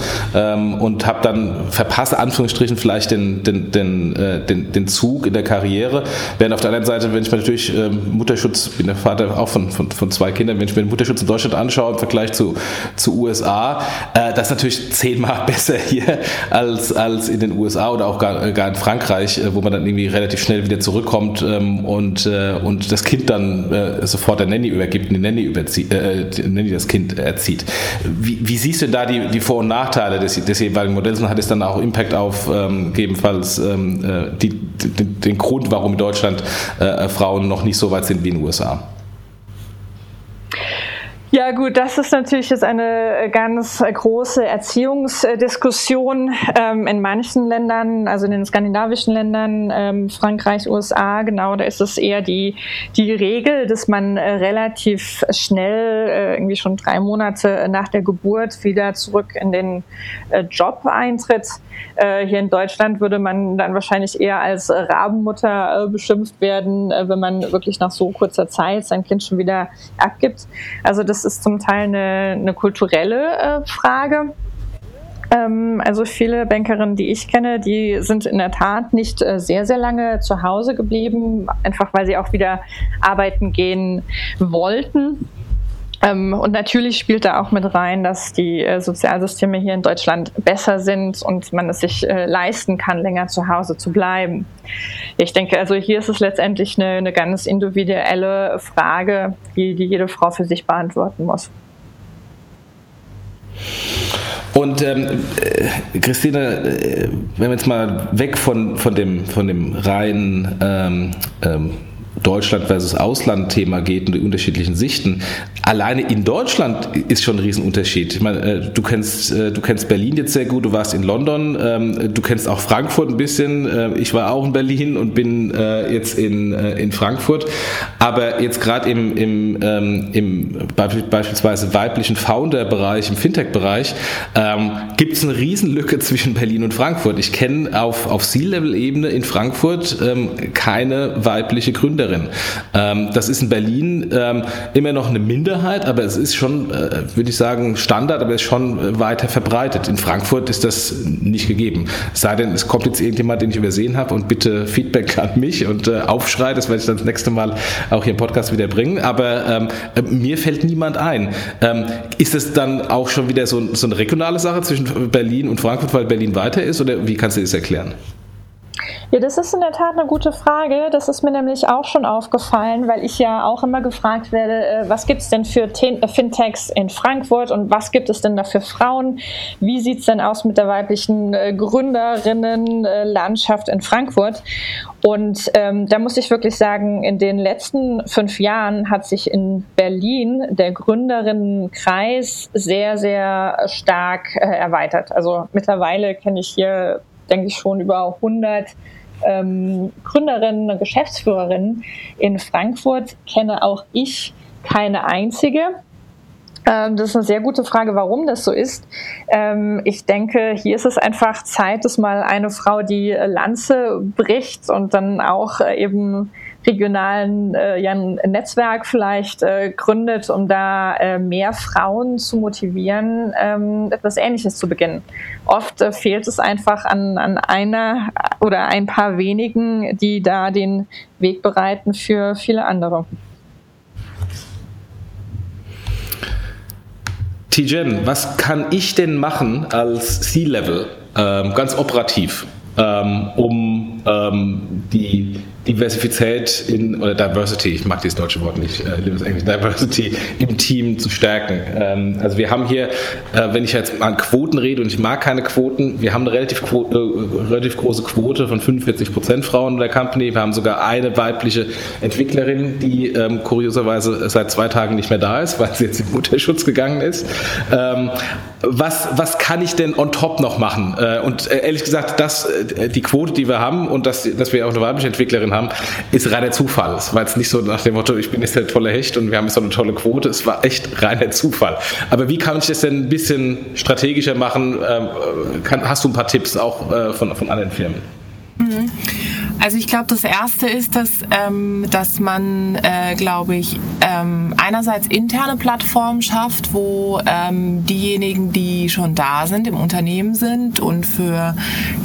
und habe dann verpasse Anführungsstrichen vielleicht den, den, den, äh, den, den Zug in der Karriere. Während auf der anderen Seite, wenn ich mir natürlich Mutterschutz, bin der Vater auch von, von, von zwei Kindern, wenn ich mir den Mutterschutz in Deutschland anschaue im Vergleich zu, zu USA, äh, das ist natürlich zehnmal besser hier hier als, als in den USA oder auch gar, gar in Frankreich, äh, wo man dann irgendwie relativ schnell wieder zurückkommt ähm, und, äh, und das Kind dann äh, sofort der Nanny übergibt und die Nanny, überzieht, äh, die Nanny das Kind erzieht. Wie, wie siehst du da die, die Vor- und Nachteile des, des jeweiligen Modells und hat es dann auch Impact auf ähm, gegebenenfalls ähm, äh, die, den, den Grund, warum in Deutschland äh, Frauen noch nicht so weit sind wie in den USA? Ja gut, das ist natürlich jetzt eine äh, ganz große Erziehungsdiskussion ähm, in manchen Ländern, also in den skandinavischen Ländern, ähm, Frankreich, USA, genau, da ist es eher die, die Regel, dass man äh, relativ schnell, äh, irgendwie schon drei Monate nach der Geburt, wieder zurück in den äh, Job eintritt. Äh, hier in Deutschland würde man dann wahrscheinlich eher als Rabenmutter äh, beschimpft werden, wenn man wirklich nach so kurzer Zeit sein Kind schon wieder abgibt. Also das ist zum Teil eine, eine kulturelle äh, Frage. Ähm, also viele Bankerinnen, die ich kenne, die sind in der Tat nicht äh, sehr, sehr lange zu Hause geblieben, einfach weil sie auch wieder arbeiten gehen wollten. Ähm, und natürlich spielt da auch mit rein, dass die äh, Sozialsysteme hier in Deutschland besser sind und man es sich äh, leisten kann, länger zu Hause zu bleiben. Ich denke, also hier ist es letztendlich eine, eine ganz individuelle Frage, die, die jede Frau für sich beantworten muss. Und ähm, äh, Christine, äh, wenn wir jetzt mal weg von, von, dem, von dem reinen ähm, ähm, Deutschland versus Ausland-Thema geht und die unterschiedlichen Sichten. Alleine in Deutschland ist schon ein Riesenunterschied. Ich meine, äh, du kennst, äh, du kennst Berlin jetzt sehr gut, du warst in London, ähm, du kennst auch Frankfurt ein bisschen. Äh, ich war auch in Berlin und bin jetzt in, in Frankfurt. Aber jetzt gerade im, im, ähm, im beispielsweise weiblichen Founder-Bereich, im Fintech-Bereich, ähm, gibt es eine Riesenlücke zwischen Berlin und Frankfurt. Ich kenne auf, auf C-Level-Ebene in Frankfurt keine weibliche Gründerin Entwicklerin. Ähm, das ist in Berlin ähm, immer noch eine Minderheit, aber es ist schon, äh, würde ich sagen, Standard, aber es ist schon weiter verbreitet. In Frankfurt ist das nicht gegeben. Es sei denn, es kommt jetzt irgendjemand, den ich übersehen habe und bitte Feedback an mich und äh, Aufschrei, das werde ich dann das nächste Mal auch hier im Podcast wieder bringen. Aber ähm, äh, mir fällt niemand ein. Ähm, ist es dann auch schon wieder so, so eine regionale Sache zwischen Berlin und Frankfurt, weil Berlin weiter ist? Oder wie kannst du das erklären? Ja, das ist in der Tat eine gute Frage. Das ist mir nämlich auch schon aufgefallen, weil ich ja auch immer gefragt werde, äh, was gibt es denn für äh, Fintechs in Frankfurt und was gibt es denn da für Frauen? Wie sieht es denn aus mit der weiblichen äh, Gründerinnenlandschaft in Frankfurt? Und ähm, da muss ich wirklich sagen, in den letzten fünf Jahren hat sich in Berlin der Gründerinnenkreis sehr, sehr stark äh, erweitert. Also mittlerweile kenne ich hier, denke ich, schon über 100 ähm, Gründerinnen und Geschäftsführerinnen in Frankfurt kenne auch ich keine einzige. Ähm, das ist eine sehr gute Frage, warum das so ist. Ähm, ich denke, hier ist es einfach Zeit, dass mal eine Frau die Lanze bricht und dann auch äh, eben regionalen äh, ja, Netzwerk vielleicht äh, gründet, um da äh, mehr Frauen zu motivieren, ähm, etwas Ähnliches zu beginnen. Oft äh, fehlt es einfach an, an einer oder ein paar wenigen, die da den Weg bereiten für viele andere. Tijen, was kann ich denn machen als C-Level, ähm, ganz operativ, ähm, um ähm, die Diversität in, oder Diversity, ich mag dieses deutsche Wort nicht, äh, liebes Englisch, Diversity im Team zu stärken. Ähm, also wir haben hier, äh, wenn ich jetzt an Quoten rede und ich mag keine Quoten, wir haben eine relativ, Quote, äh, relativ große Quote von 45 Prozent Frauen in der Company. Wir haben sogar eine weibliche Entwicklerin, die ähm, kurioserweise seit zwei Tagen nicht mehr da ist, weil sie jetzt in Mutterschutz gegangen ist. Ähm, was, was kann ich denn on top noch machen? Äh, und äh, ehrlich gesagt, das, äh, die Quote, die wir haben und dass, dass wir auch eine weibliche Entwicklerin haben, ist reiner Zufall. Es war jetzt nicht so nach dem Motto, ich bin jetzt der tolle Hecht und wir haben jetzt so eine tolle Quote. Es war echt reiner Zufall. Aber wie kann ich das denn ein bisschen strategischer machen? Ähm, kann, hast du ein paar Tipps auch äh, von, von anderen Firmen? Mhm. Also ich glaube, das Erste ist, dass, ähm, dass man, äh, glaube ich, ähm, einerseits interne Plattformen schafft, wo ähm, diejenigen, die schon da sind, im Unternehmen sind und für,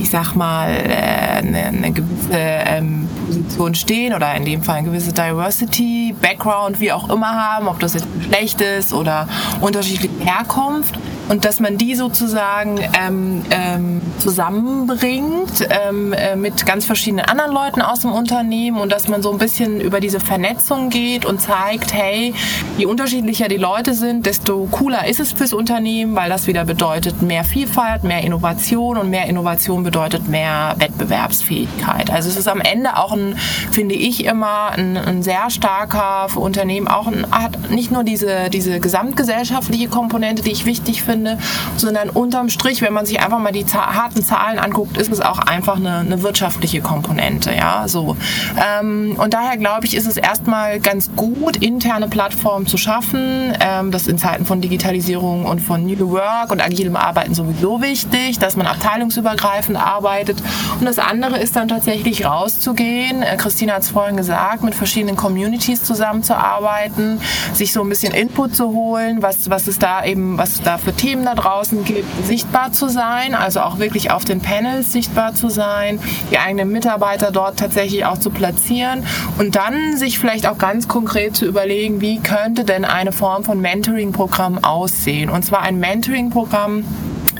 ich sag mal, äh, eine, eine gewisse ähm, Position stehen oder in dem Fall eine gewisse Diversity, Background, wie auch immer haben, ob das jetzt schlecht ist oder unterschiedliche Herkunft und dass man die sozusagen ähm, ähm, zusammenbringt ähm, äh, mit ganz verschiedenen anderen Leuten aus dem Unternehmen und dass man so ein bisschen über diese Vernetzung geht und zeigt, hey, je unterschiedlicher die Leute sind, desto cooler ist es fürs Unternehmen, weil das wieder bedeutet mehr Vielfalt, mehr Innovation und mehr Innovation bedeutet mehr Wettbewerbsfähigkeit. Also es ist am Ende auch ein, finde ich immer, ein, ein sehr starker für Unternehmen auch ein, hat nicht nur diese, diese gesamtgesellschaftliche Komponente, die ich wichtig finde, sondern unterm Strich, wenn man sich einfach mal die harten Zahlen anguckt, ist es auch einfach eine, eine wirtschaftliche Komponente. Ja, so. Ähm, und daher glaube ich, ist es erstmal ganz gut, interne Plattformen zu schaffen. Ähm, das in Zeiten von Digitalisierung und von New Work und agilem Arbeiten sowieso wichtig, dass man abteilungsübergreifend arbeitet. Und das andere ist dann tatsächlich rauszugehen. Äh, Christina hat es vorhin gesagt, mit verschiedenen Communities zusammenzuarbeiten, sich so ein bisschen Input zu holen, was, was es da eben, was da für Themen da draußen gibt, sichtbar zu sein, also auch wirklich auf den Panels sichtbar zu sein, die eigenen Mitarbeiter dort tatsächlich auch zu platzieren und dann sich vielleicht auch ganz konkret zu überlegen, wie könnte denn eine Form von Mentoring-Programm aussehen. Und zwar ein Mentoring-Programm,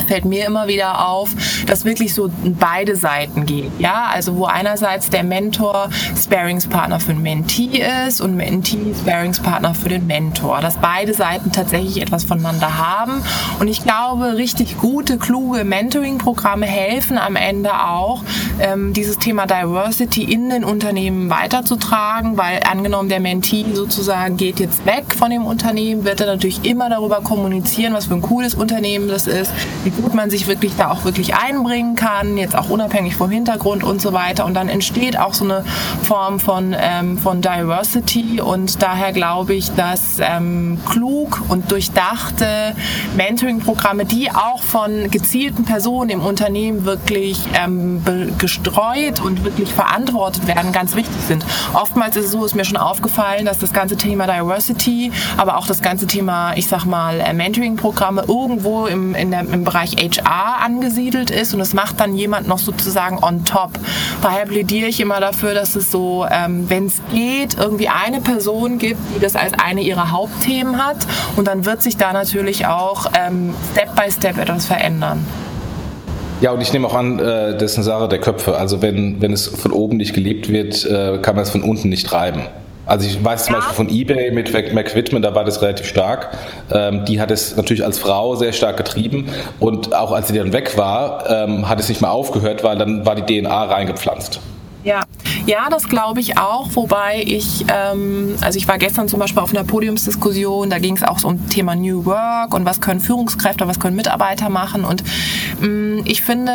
fällt mir immer wieder auf, dass wirklich so beide Seiten geht. Ja, also wo einerseits der Mentor Sparingspartner für den Mentee ist und Mentee Sparingspartner für den Mentor, dass beide Seiten tatsächlich etwas voneinander haben. Und ich glaube, richtig gute, kluge Mentoring-Programme helfen am Ende auch, ähm, dieses Thema Diversity in den Unternehmen weiterzutragen, weil angenommen der Mentee sozusagen geht jetzt weg von dem Unternehmen, wird er natürlich immer darüber kommunizieren, was für ein cooles Unternehmen das ist, wie gut man sich wirklich da auch wirklich einbringen kann, jetzt auch unabhängig vom Hintergrund und so weiter. Und dann entsteht auch so eine Form von, ähm, von Diversity und daher glaube ich, dass ähm, klug und durchdachte Mentoring-Programme, die auch von gezielten Personen im Unternehmen wirklich ähm, gestreut und wirklich verantwortet werden, ganz wichtig sind. Oftmals ist es so, ist mir schon aufgefallen, dass das ganze Thema Diversity, aber auch das ganze Thema, ich sag mal, äh, Mentoring-Programme irgendwo im, in der, im Bereich HR angesiedelt ist und es macht dann jemand noch sozusagen on top. Daher plädiere ich immer dafür, dass es so, ähm, wenn es geht, irgendwie eine Person gibt, die das als eine ihrer Hauptthemen hat und dann wird sich da natürlich auch ähm, Step by Step etwas verändern. Ja, und ich nehme auch an, das ist eine Sache der Köpfe. Also wenn, wenn es von oben nicht gelebt wird, äh, kann man es von unten nicht treiben. Also ich weiß zum ja. Beispiel von eBay mit Mac Whitman, da war das relativ stark. Ähm, die hat es natürlich als Frau sehr stark getrieben und auch als sie dann weg war, ähm, hat es nicht mehr aufgehört, weil dann war die DNA reingepflanzt. Ja, ja, das glaube ich auch. Wobei ich, ähm, also ich war gestern zum Beispiel auf einer Podiumsdiskussion, da ging es auch so um Thema New Work und was können Führungskräfte, was können Mitarbeiter machen. Und ähm, ich finde,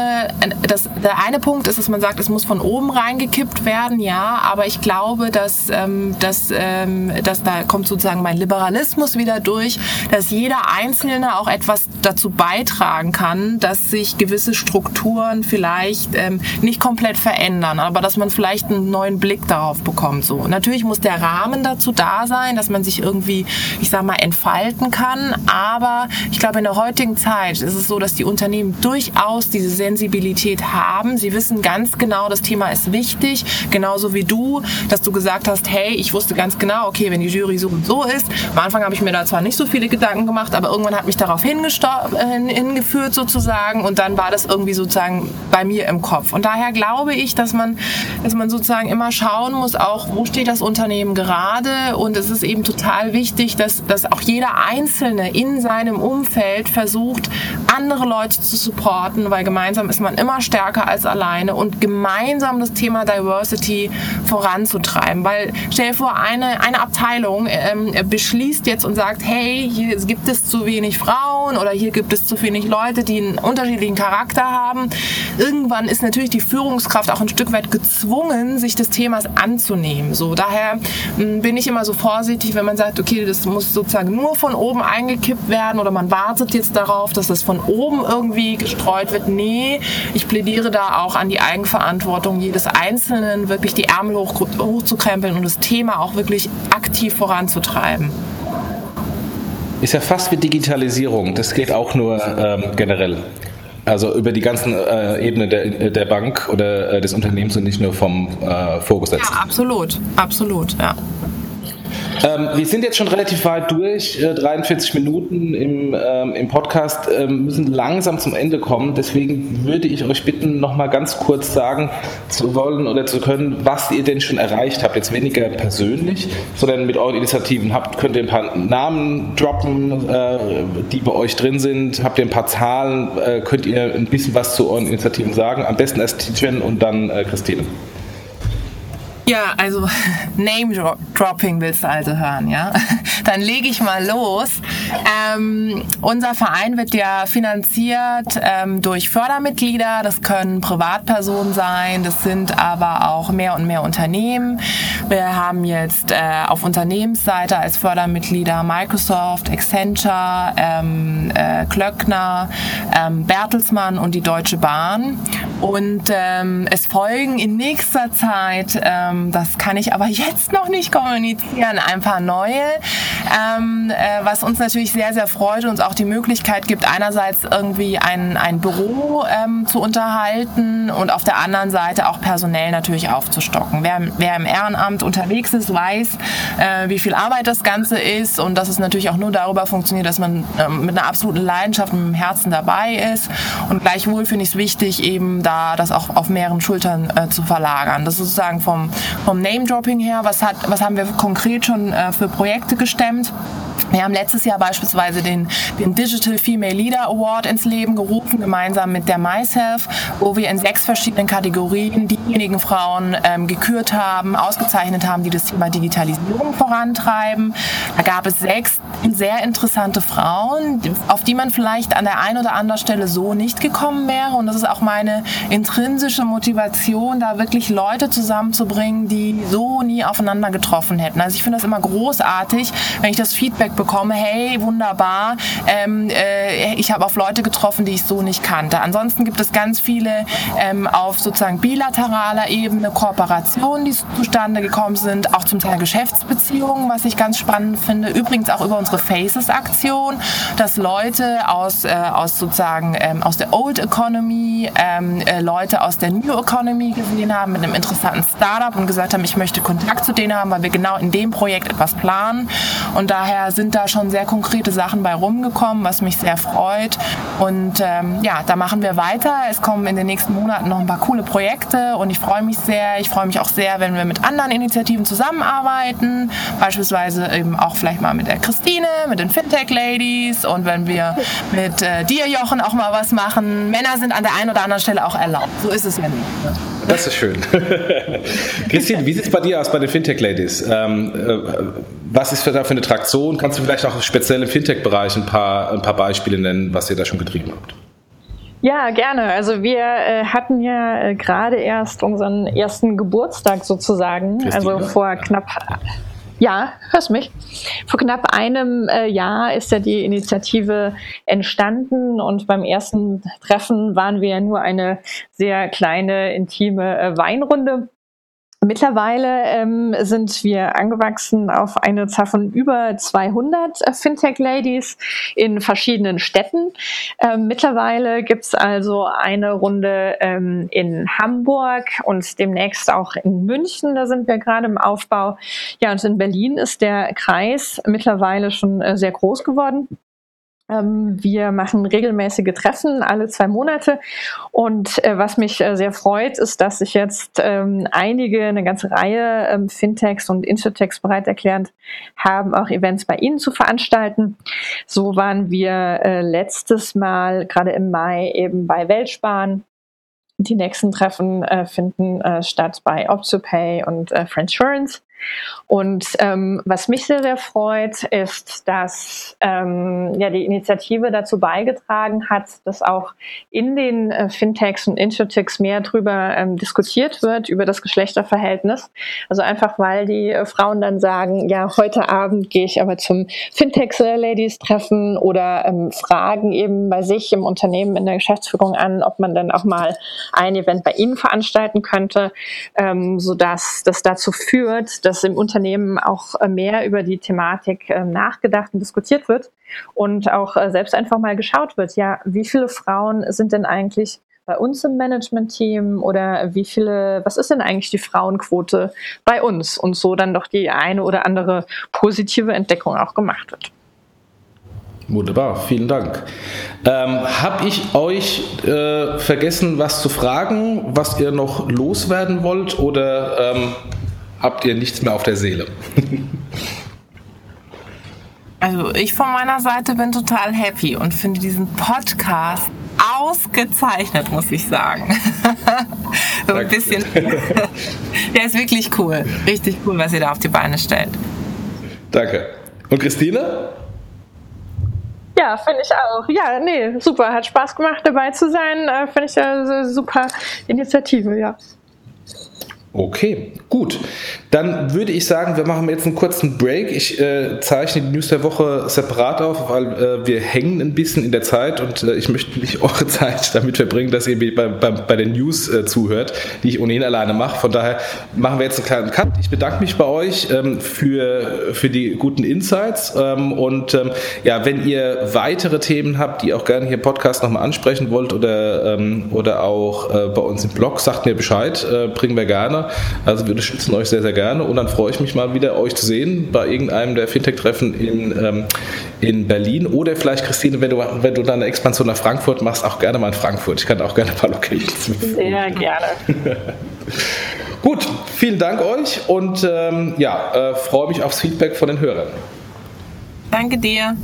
dass der eine Punkt ist, dass man sagt, es muss von oben reingekippt werden, ja, aber ich glaube, dass, ähm, dass, ähm, dass da kommt sozusagen mein Liberalismus wieder durch, dass jeder Einzelne auch etwas dazu beitragen kann, dass sich gewisse Strukturen vielleicht ähm, nicht komplett verändern, aber dass man vielleicht ein einen neuen Blick darauf bekommt. So. Natürlich muss der Rahmen dazu da sein, dass man sich irgendwie, ich sag mal, entfalten kann. Aber ich glaube, in der heutigen Zeit ist es so, dass die Unternehmen durchaus diese Sensibilität haben. Sie wissen ganz genau, das Thema ist wichtig. Genauso wie du, dass du gesagt hast, hey, ich wusste ganz genau, okay, wenn die Jury so und so ist. Am Anfang habe ich mir da zwar nicht so viele Gedanken gemacht, aber irgendwann hat mich darauf hingeführt sozusagen und dann war das irgendwie sozusagen bei mir im Kopf. Und daher glaube ich, dass man, dass man sozusagen sozusagen immer schauen muss, auch wo steht das Unternehmen gerade. Und es ist eben total wichtig, dass, dass auch jeder Einzelne in seinem Umfeld versucht, andere Leute zu supporten, weil gemeinsam ist man immer stärker als alleine und gemeinsam das Thema Diversity voranzutreiben. Weil stell dir vor, eine, eine Abteilung ähm, beschließt jetzt und sagt, hey, hier gibt es zu wenig Frauen oder hier gibt es zu wenig Leute, die einen unterschiedlichen Charakter haben. Irgendwann ist natürlich die Führungskraft auch ein Stück weit gezwungen, sich des Themas anzunehmen. So, daher hm, bin ich immer so vorsichtig, wenn man sagt, okay, das muss sozusagen nur von oben eingekippt werden oder man wartet jetzt darauf, dass das von oben irgendwie gestreut wird. Nee, ich plädiere da auch an die Eigenverantwortung jedes Einzelnen, wirklich die Ärmel hoch, hochzukrempeln und das Thema auch wirklich aktiv voranzutreiben. Ist ja fast wie Digitalisierung. Das geht auch nur ähm, generell. Also über die ganzen äh, Ebenen der, der Bank oder äh, des Unternehmens und nicht nur vom äh, Vorgesetzten. Ja, absolut, absolut, ja. Ähm, wir sind jetzt schon relativ weit durch, äh, 43 Minuten im, ähm, im Podcast, ähm, müssen langsam zum Ende kommen. Deswegen würde ich euch bitten, noch mal ganz kurz sagen zu wollen oder zu können, was ihr denn schon erreicht habt. Jetzt weniger persönlich, sondern mit euren Initiativen. Habt, könnt ihr ein paar Namen droppen, äh, die bei euch drin sind? Habt ihr ein paar Zahlen? Äh, könnt ihr ein bisschen was zu euren Initiativen sagen? Am besten erst Tijen und dann äh, Christine. Ja, also Name-Dropping willst du also hören, ja? Dann lege ich mal los. Ähm, unser Verein wird ja finanziert ähm, durch Fördermitglieder. Das können Privatpersonen sein, das sind aber auch mehr und mehr Unternehmen. Wir haben jetzt äh, auf Unternehmensseite als Fördermitglieder Microsoft, Accenture, ähm, äh, Klöckner, ähm, Bertelsmann und die Deutsche Bahn. Und ähm, es folgen in nächster Zeit ähm, das kann ich aber jetzt noch nicht kommunizieren. Ein paar neue, ähm, äh, was uns natürlich sehr, sehr freut und uns auch die Möglichkeit gibt, einerseits irgendwie ein, ein Büro ähm, zu unterhalten und auf der anderen Seite auch personell natürlich aufzustocken. Wer, wer im Ehrenamt unterwegs ist, weiß, äh, wie viel Arbeit das Ganze ist und dass es natürlich auch nur darüber funktioniert, dass man ähm, mit einer absoluten Leidenschaft, mit dem Herzen dabei ist. Und gleichwohl finde ich es wichtig, eben da das auch auf mehreren Schultern äh, zu verlagern. Das ist sozusagen vom, vom Name-Dropping her, was, hat, was haben wir konkret schon äh, für Projekte gestemmt? Wir haben letztes Jahr beispielsweise den, den Digital Female Leader Award ins Leben gerufen, gemeinsam mit der MySelf, wo wir in sechs verschiedenen Kategorien diejenigen Frauen ähm, gekürt haben, ausgezeichnet haben, die das Thema Digitalisierung vorantreiben. Da gab es sechs sehr interessante Frauen, auf die man vielleicht an der einen oder anderen Stelle so nicht gekommen wäre. Und das ist auch meine intrinsische Motivation, da wirklich Leute zusammenzubringen, die so nie aufeinander getroffen hätten. Also ich finde das immer großartig, wenn ich das Feedback bekomme, hey, wunderbar, ähm, äh, ich habe auf Leute getroffen, die ich so nicht kannte. Ansonsten gibt es ganz viele ähm, auf sozusagen bilateraler Ebene Kooperationen, die zustande gekommen sind, auch zum Teil Geschäftsbeziehungen, was ich ganz spannend finde. Übrigens auch über unsere Faces-Aktion, dass Leute aus, äh, aus sozusagen ähm, aus der Old Economy, ähm, äh, Leute aus der New Economy gesehen haben mit einem interessanten Startup und gesagt haben, ich möchte Kontakt zu denen haben, weil wir genau in dem Projekt etwas planen. Und daher sind da schon sehr konkrete Sachen bei rumgekommen, was mich sehr freut. Und ähm, ja, da machen wir weiter. Es kommen in den nächsten Monaten noch ein paar coole Projekte und ich freue mich sehr. Ich freue mich auch sehr, wenn wir mit anderen Initiativen zusammenarbeiten. Beispielsweise eben auch vielleicht mal mit der Christine, mit den Fintech Ladies und wenn wir mit äh, dir, Jochen, auch mal was machen. Männer sind an der einen oder anderen Stelle auch erlaubt. So ist es ja nicht. Ne? Das ist schön. Christine, wie sieht es bei dir aus bei den Fintech Ladies? Ähm, äh, was ist für da für eine Traktion? Kannst du vielleicht auch speziell im Fintech-Bereich ein paar, ein paar Beispiele nennen, was ihr da schon getrieben habt? Ja, gerne. Also wir äh, hatten ja äh, gerade erst unseren ersten Geburtstag sozusagen, Christine, also vor knapp ja, hörst mich. Vor knapp einem äh, Jahr ist ja die Initiative entstanden und beim ersten Treffen waren wir ja nur eine sehr kleine, intime äh, Weinrunde. Mittlerweile ähm, sind wir angewachsen auf eine Zahl von über 200 äh, Fintech-Ladies in verschiedenen Städten. Ähm, mittlerweile gibt's also eine Runde ähm, in Hamburg und demnächst auch in München. Da sind wir gerade im Aufbau. Ja, und in Berlin ist der Kreis mittlerweile schon äh, sehr groß geworden. Ähm, wir machen regelmäßige Treffen alle zwei Monate. Und äh, was mich äh, sehr freut, ist, dass sich jetzt ähm, einige, eine ganze Reihe ähm, Fintechs und Insurtechs bereit erklärt haben, auch Events bei Ihnen zu veranstalten. So waren wir äh, letztes Mal, gerade im Mai, eben bei Weltsparen die nächsten Treffen äh, finden äh, statt bei OptioPay und äh, Friendsurance. Und ähm, was mich sehr, sehr freut, ist, dass ähm, ja die Initiative dazu beigetragen hat, dass auch in den äh, Fintechs und Insurtechs mehr drüber ähm, diskutiert wird, über das Geschlechterverhältnis. Also einfach, weil die äh, Frauen dann sagen, ja, heute Abend gehe ich aber zum Fintechs-Ladies-Treffen oder ähm, fragen eben bei sich im Unternehmen in der Geschäftsführung an, ob man dann auch mal ein Event bei ihnen veranstalten könnte, ähm, sodass das dazu führt, dass im Unternehmen auch äh, mehr über die Thematik äh, nachgedacht und diskutiert wird und auch äh, selbst einfach mal geschaut wird, ja, wie viele Frauen sind denn eigentlich bei uns im Management-Team oder wie viele, was ist denn eigentlich die Frauenquote bei uns und so dann doch die eine oder andere positive Entdeckung auch gemacht wird. Wunderbar, vielen Dank. Ähm, Habe ich euch äh, vergessen, was zu fragen, was ihr noch loswerden wollt oder ähm, habt ihr nichts mehr auf der Seele? Also ich von meiner Seite bin total happy und finde diesen Podcast ausgezeichnet, muss ich sagen. so ein bisschen. Der ist wirklich cool. Richtig cool, was ihr da auf die Beine stellt. Danke. Und Christine? Ja, finde ich auch. Ja, nee, super. Hat Spaß gemacht, dabei zu sein. Äh, finde ich eine super Initiative, ja. Okay, gut. Dann würde ich sagen, wir machen jetzt einen kurzen Break. Ich äh, zeichne die News der Woche separat auf, weil äh, wir hängen ein bisschen in der Zeit und äh, ich möchte nicht eure Zeit damit verbringen, dass ihr bei, bei, bei den News äh, zuhört, die ich ohnehin alleine mache. Von daher machen wir jetzt einen kleinen Cut. Ich bedanke mich bei euch ähm, für, für die guten Insights ähm, und ähm, ja, wenn ihr weitere Themen habt, die ihr auch gerne hier im Podcast nochmal ansprechen wollt oder, ähm, oder auch äh, bei uns im Blog, sagt mir Bescheid, äh, bringen wir gerne. Also wir unterstützen euch sehr, sehr gerne und dann freue ich mich mal wieder, euch zu sehen bei irgendeinem der Fintech-Treffen in, ähm, in Berlin oder vielleicht, Christine, wenn du, wenn du deine Expansion nach Frankfurt machst, auch gerne mal in Frankfurt. Ich kann auch gerne ein paar Locations. Sehr gerne. Gut, vielen Dank euch und ähm, ja, äh, freue mich aufs Feedback von den Hörern. Danke dir.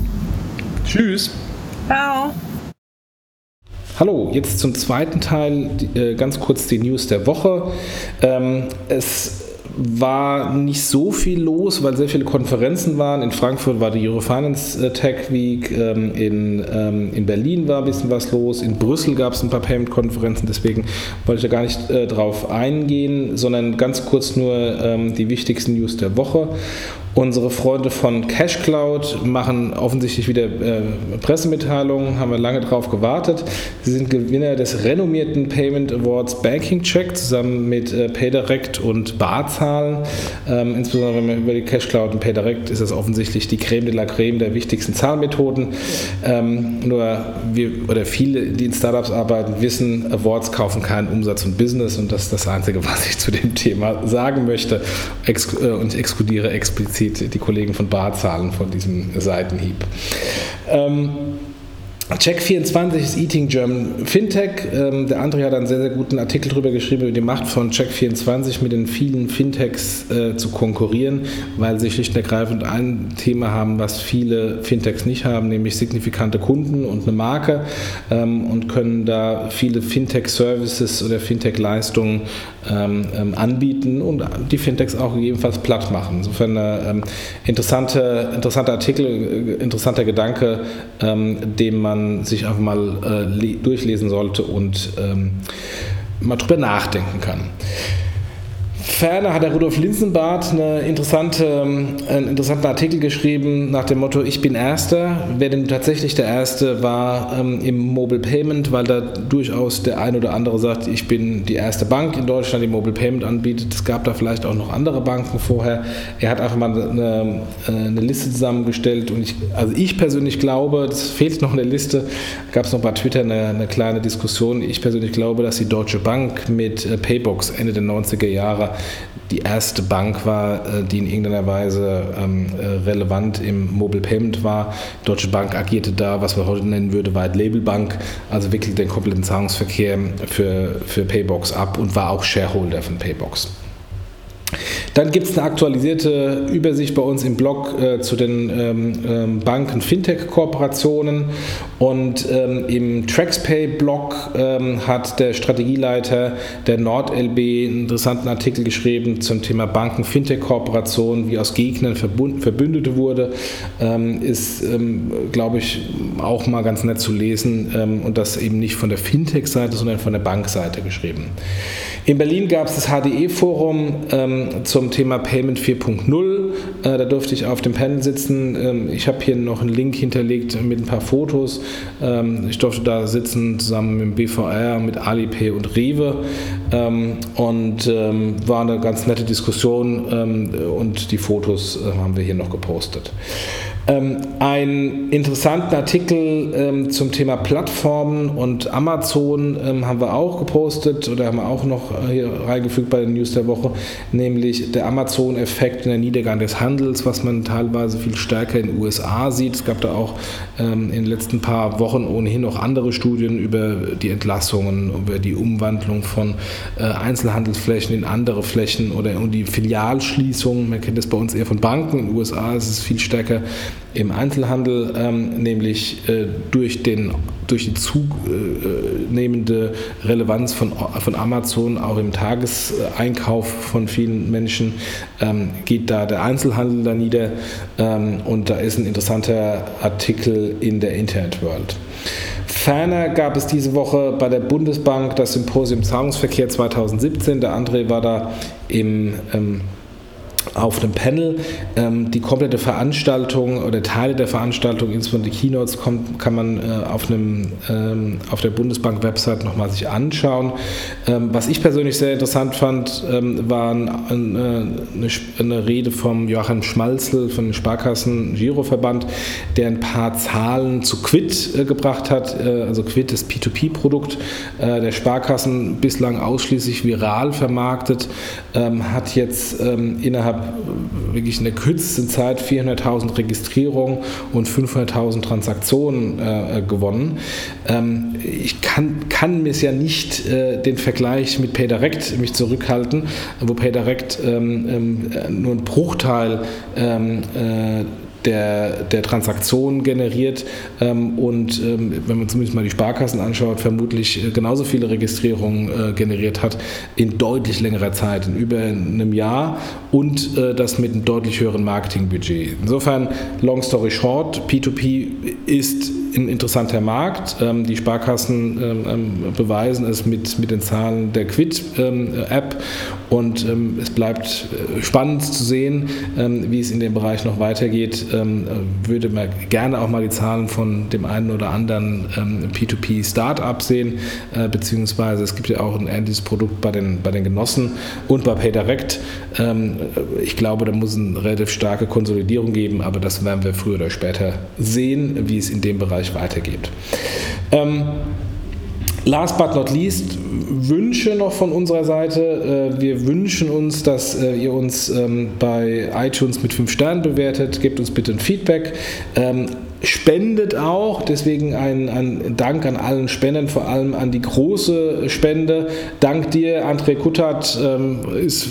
Tschüss. Ciao. Hallo, jetzt zum zweiten Teil, äh, ganz kurz die News der Woche. Ähm, es war nicht so viel los, weil sehr viele Konferenzen waren. In Frankfurt war die Eurofinance äh, Tech Week, ähm, in, ähm, in Berlin war ein bisschen was los, in Brüssel gab es ein paar Payment-Konferenzen, deswegen wollte ich da gar nicht äh, drauf eingehen, sondern ganz kurz nur ähm, die wichtigsten News der Woche. Unsere Freunde von CashCloud machen offensichtlich wieder äh, Pressemitteilungen, haben wir lange drauf gewartet. Sie sind Gewinner des renommierten Payment Awards Banking Check zusammen mit äh, PayDirect und Barzahlen. Ähm, insbesondere wenn man über die CashCloud und PayDirect ist das offensichtlich die Creme de la Creme der wichtigsten Zahlmethoden. Ähm, nur wir oder viele, die in Startups arbeiten, wissen, Awards kaufen keinen Umsatz und Business und das ist das Einzige, was ich zu dem Thema sagen möchte Ex äh, und exkludiere explizit die Kollegen von Bar zahlen von diesem Seitenhieb. Ähm, Check24 ist Eating German Fintech. Ähm, der André hat einen sehr, sehr guten Artikel darüber geschrieben, über die Macht von Check24 mit den vielen Fintechs äh, zu konkurrieren, weil sie schlicht und ergreifend ein Thema haben, was viele Fintechs nicht haben, nämlich signifikante Kunden und eine Marke ähm, und können da viele Fintech-Services oder Fintech-Leistungen ähm, ähm anbieten und die Fintechs auch gegebenenfalls platt machen. Insofern ein äh, interessante, interessanter Artikel, äh, interessanter Gedanke, ähm, dem man man sich einfach mal äh, durchlesen sollte und ähm, mal drüber nachdenken kann. Ferner hat der Rudolf Linsenbart eine interessante, ähm, einen interessanten Artikel geschrieben nach dem Motto, ich bin Erster. Wer denn tatsächlich der Erste war ähm, im Mobile Payment, weil da durchaus der ein oder andere sagt, ich bin die erste Bank in Deutschland, die Mobile Payment anbietet. Es gab da vielleicht auch noch andere Banken vorher. Er hat einfach mal eine, äh, eine Liste zusammengestellt und ich, also ich persönlich glaube, das fehlt noch in der Liste, gab es noch bei Twitter eine, eine kleine Diskussion. Ich persönlich glaube, dass die Deutsche Bank mit äh, Paybox Ende der 90er Jahre die erste Bank war, äh, die in irgendeiner Weise ähm, äh, relevant im Mobile Payment war. Die Deutsche Bank agierte da, was man heute nennen würde, White Label Bank, also wirklich den kompletten Zahlungsverkehr für, für Paybox ab und war auch Shareholder von Paybox. Dann gibt es eine aktualisierte Übersicht bei uns im Blog äh, zu den ähm, ähm, Banken-Fintech-Kooperationen und ähm, im TraxPay-Blog ähm, hat der Strategieleiter der NordLB einen interessanten Artikel geschrieben zum Thema Banken-Fintech-Kooperation, wie aus Gegnern Verbündete wurde. Ähm, ist, ähm, glaube ich, auch mal ganz nett zu lesen und das eben nicht von der Fintech-Seite, sondern von der Bankseite geschrieben. In Berlin gab es das HDE-Forum ähm, zum Thema Payment 4.0. Äh, da durfte ich auf dem Panel sitzen. Ähm, ich habe hier noch einen Link hinterlegt mit ein paar Fotos. Ähm, ich durfte da sitzen zusammen mit dem BVR, mit Alipay und Rewe. Ähm, und ähm, war eine ganz nette Diskussion ähm, und die Fotos äh, haben wir hier noch gepostet. Ähm, einen interessanten Artikel ähm, zum Thema Plattformen und Amazon ähm, haben wir auch gepostet oder haben wir auch noch äh, hier reingefügt bei den News der Woche, nämlich der Amazon-Effekt in der Niedergang des Handels, was man teilweise viel stärker in den USA sieht. Es gab da auch ähm, in den letzten paar Wochen ohnehin noch andere Studien über die Entlassungen, über die Umwandlung von äh, Einzelhandelsflächen in andere Flächen oder um die Filialschließungen. Man kennt das bei uns eher von Banken. In den USA ist es viel stärker im Einzelhandel, ähm, nämlich äh, durch, den, durch die zunehmende Relevanz von, von Amazon auch im Tageseinkauf von vielen Menschen ähm, geht da der Einzelhandel da nieder ähm, und da ist ein interessanter Artikel in der Internet World. Ferner gab es diese Woche bei der Bundesbank das Symposium Zahlungsverkehr 2017. Der André war da im ähm, auf einem Panel. Ähm, die komplette Veranstaltung oder Teile der Veranstaltung, insbesondere die Keynotes, kommt, kann man äh, auf, einem, ähm, auf der Bundesbank-Website nochmal sich anschauen. Ähm, was ich persönlich sehr interessant fand, ähm, war ein, ein, äh, eine, eine, Rede vom Joachim Schmalzel von Sparkassen Giroverband, der ein paar Zahlen zu Quid äh, gebracht hat. Äh, also Quid, das P2P-Produkt äh, der Sparkassen, bislang ausschließlich viral vermarktet, ähm, hat jetzt ähm, innerhalb habe wirklich in der kürzesten Zeit 400.000 Registrierungen und 500.000 Transaktionen äh, gewonnen. Ähm, ich kann, kann mir ja nicht äh, den Vergleich mit PayDirect mich zurückhalten, wo PayDirect ähm, ähm, nur ein Bruchteil ähm, äh, der, der Transaktionen generiert ähm, und ähm, wenn man zumindest mal die Sparkassen anschaut, vermutlich äh, genauso viele Registrierungen äh, generiert hat in deutlich längerer Zeit, in über einem Jahr und äh, das mit einem deutlich höheren Marketingbudget. Insofern, long story short, P2P ist ein interessanter Markt. Ähm, die Sparkassen ähm, ähm, beweisen es mit, mit den Zahlen der Quid-App und es bleibt äh, spannend zu sehen, wie es in dem Bereich noch weitergeht. würde man gerne auch mal die Zahlen von dem einen oder anderen P2P-Startup sehen, äh, beziehungsweise es gibt ja auch ein ähnliches Produkt bei den, bei den Genossen und bei PayDirect. Ich glaube, da muss eine relativ starke Konsolidierung geben, aber das werden wir früher oder später sehen, wie es in dem Bereich weitergeht. Ähm, Last but not least, Wünsche noch von unserer Seite. Äh, wir wünschen uns, dass äh, ihr uns ähm, bei iTunes mit 5 Sternen bewertet. Gebt uns bitte ein Feedback. Ähm, spendet auch, deswegen ein, ein, Dank an allen Spenden, vor allem an die große Spende. Dank dir, André Kuttert, ähm, ist,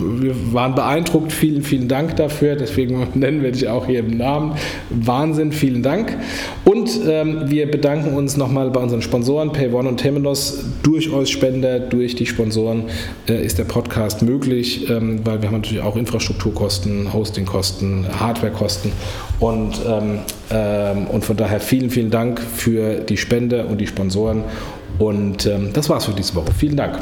wir waren beeindruckt. Vielen, vielen Dank dafür. Deswegen nennen wir dich auch hier im Namen. Wahnsinn, vielen Dank. Und ähm, wir bedanken uns nochmal bei unseren Sponsoren, PayOne und Temenos. Durch euch Spender, durch die Sponsoren äh, ist der Podcast möglich, ähm, weil wir haben natürlich auch Infrastrukturkosten, Hostingkosten, Hardwarekosten und ähm, ähm, und von daher vielen, vielen Dank für die Spende und die Sponsoren. Und ähm, das war's für diese Woche. Vielen Dank.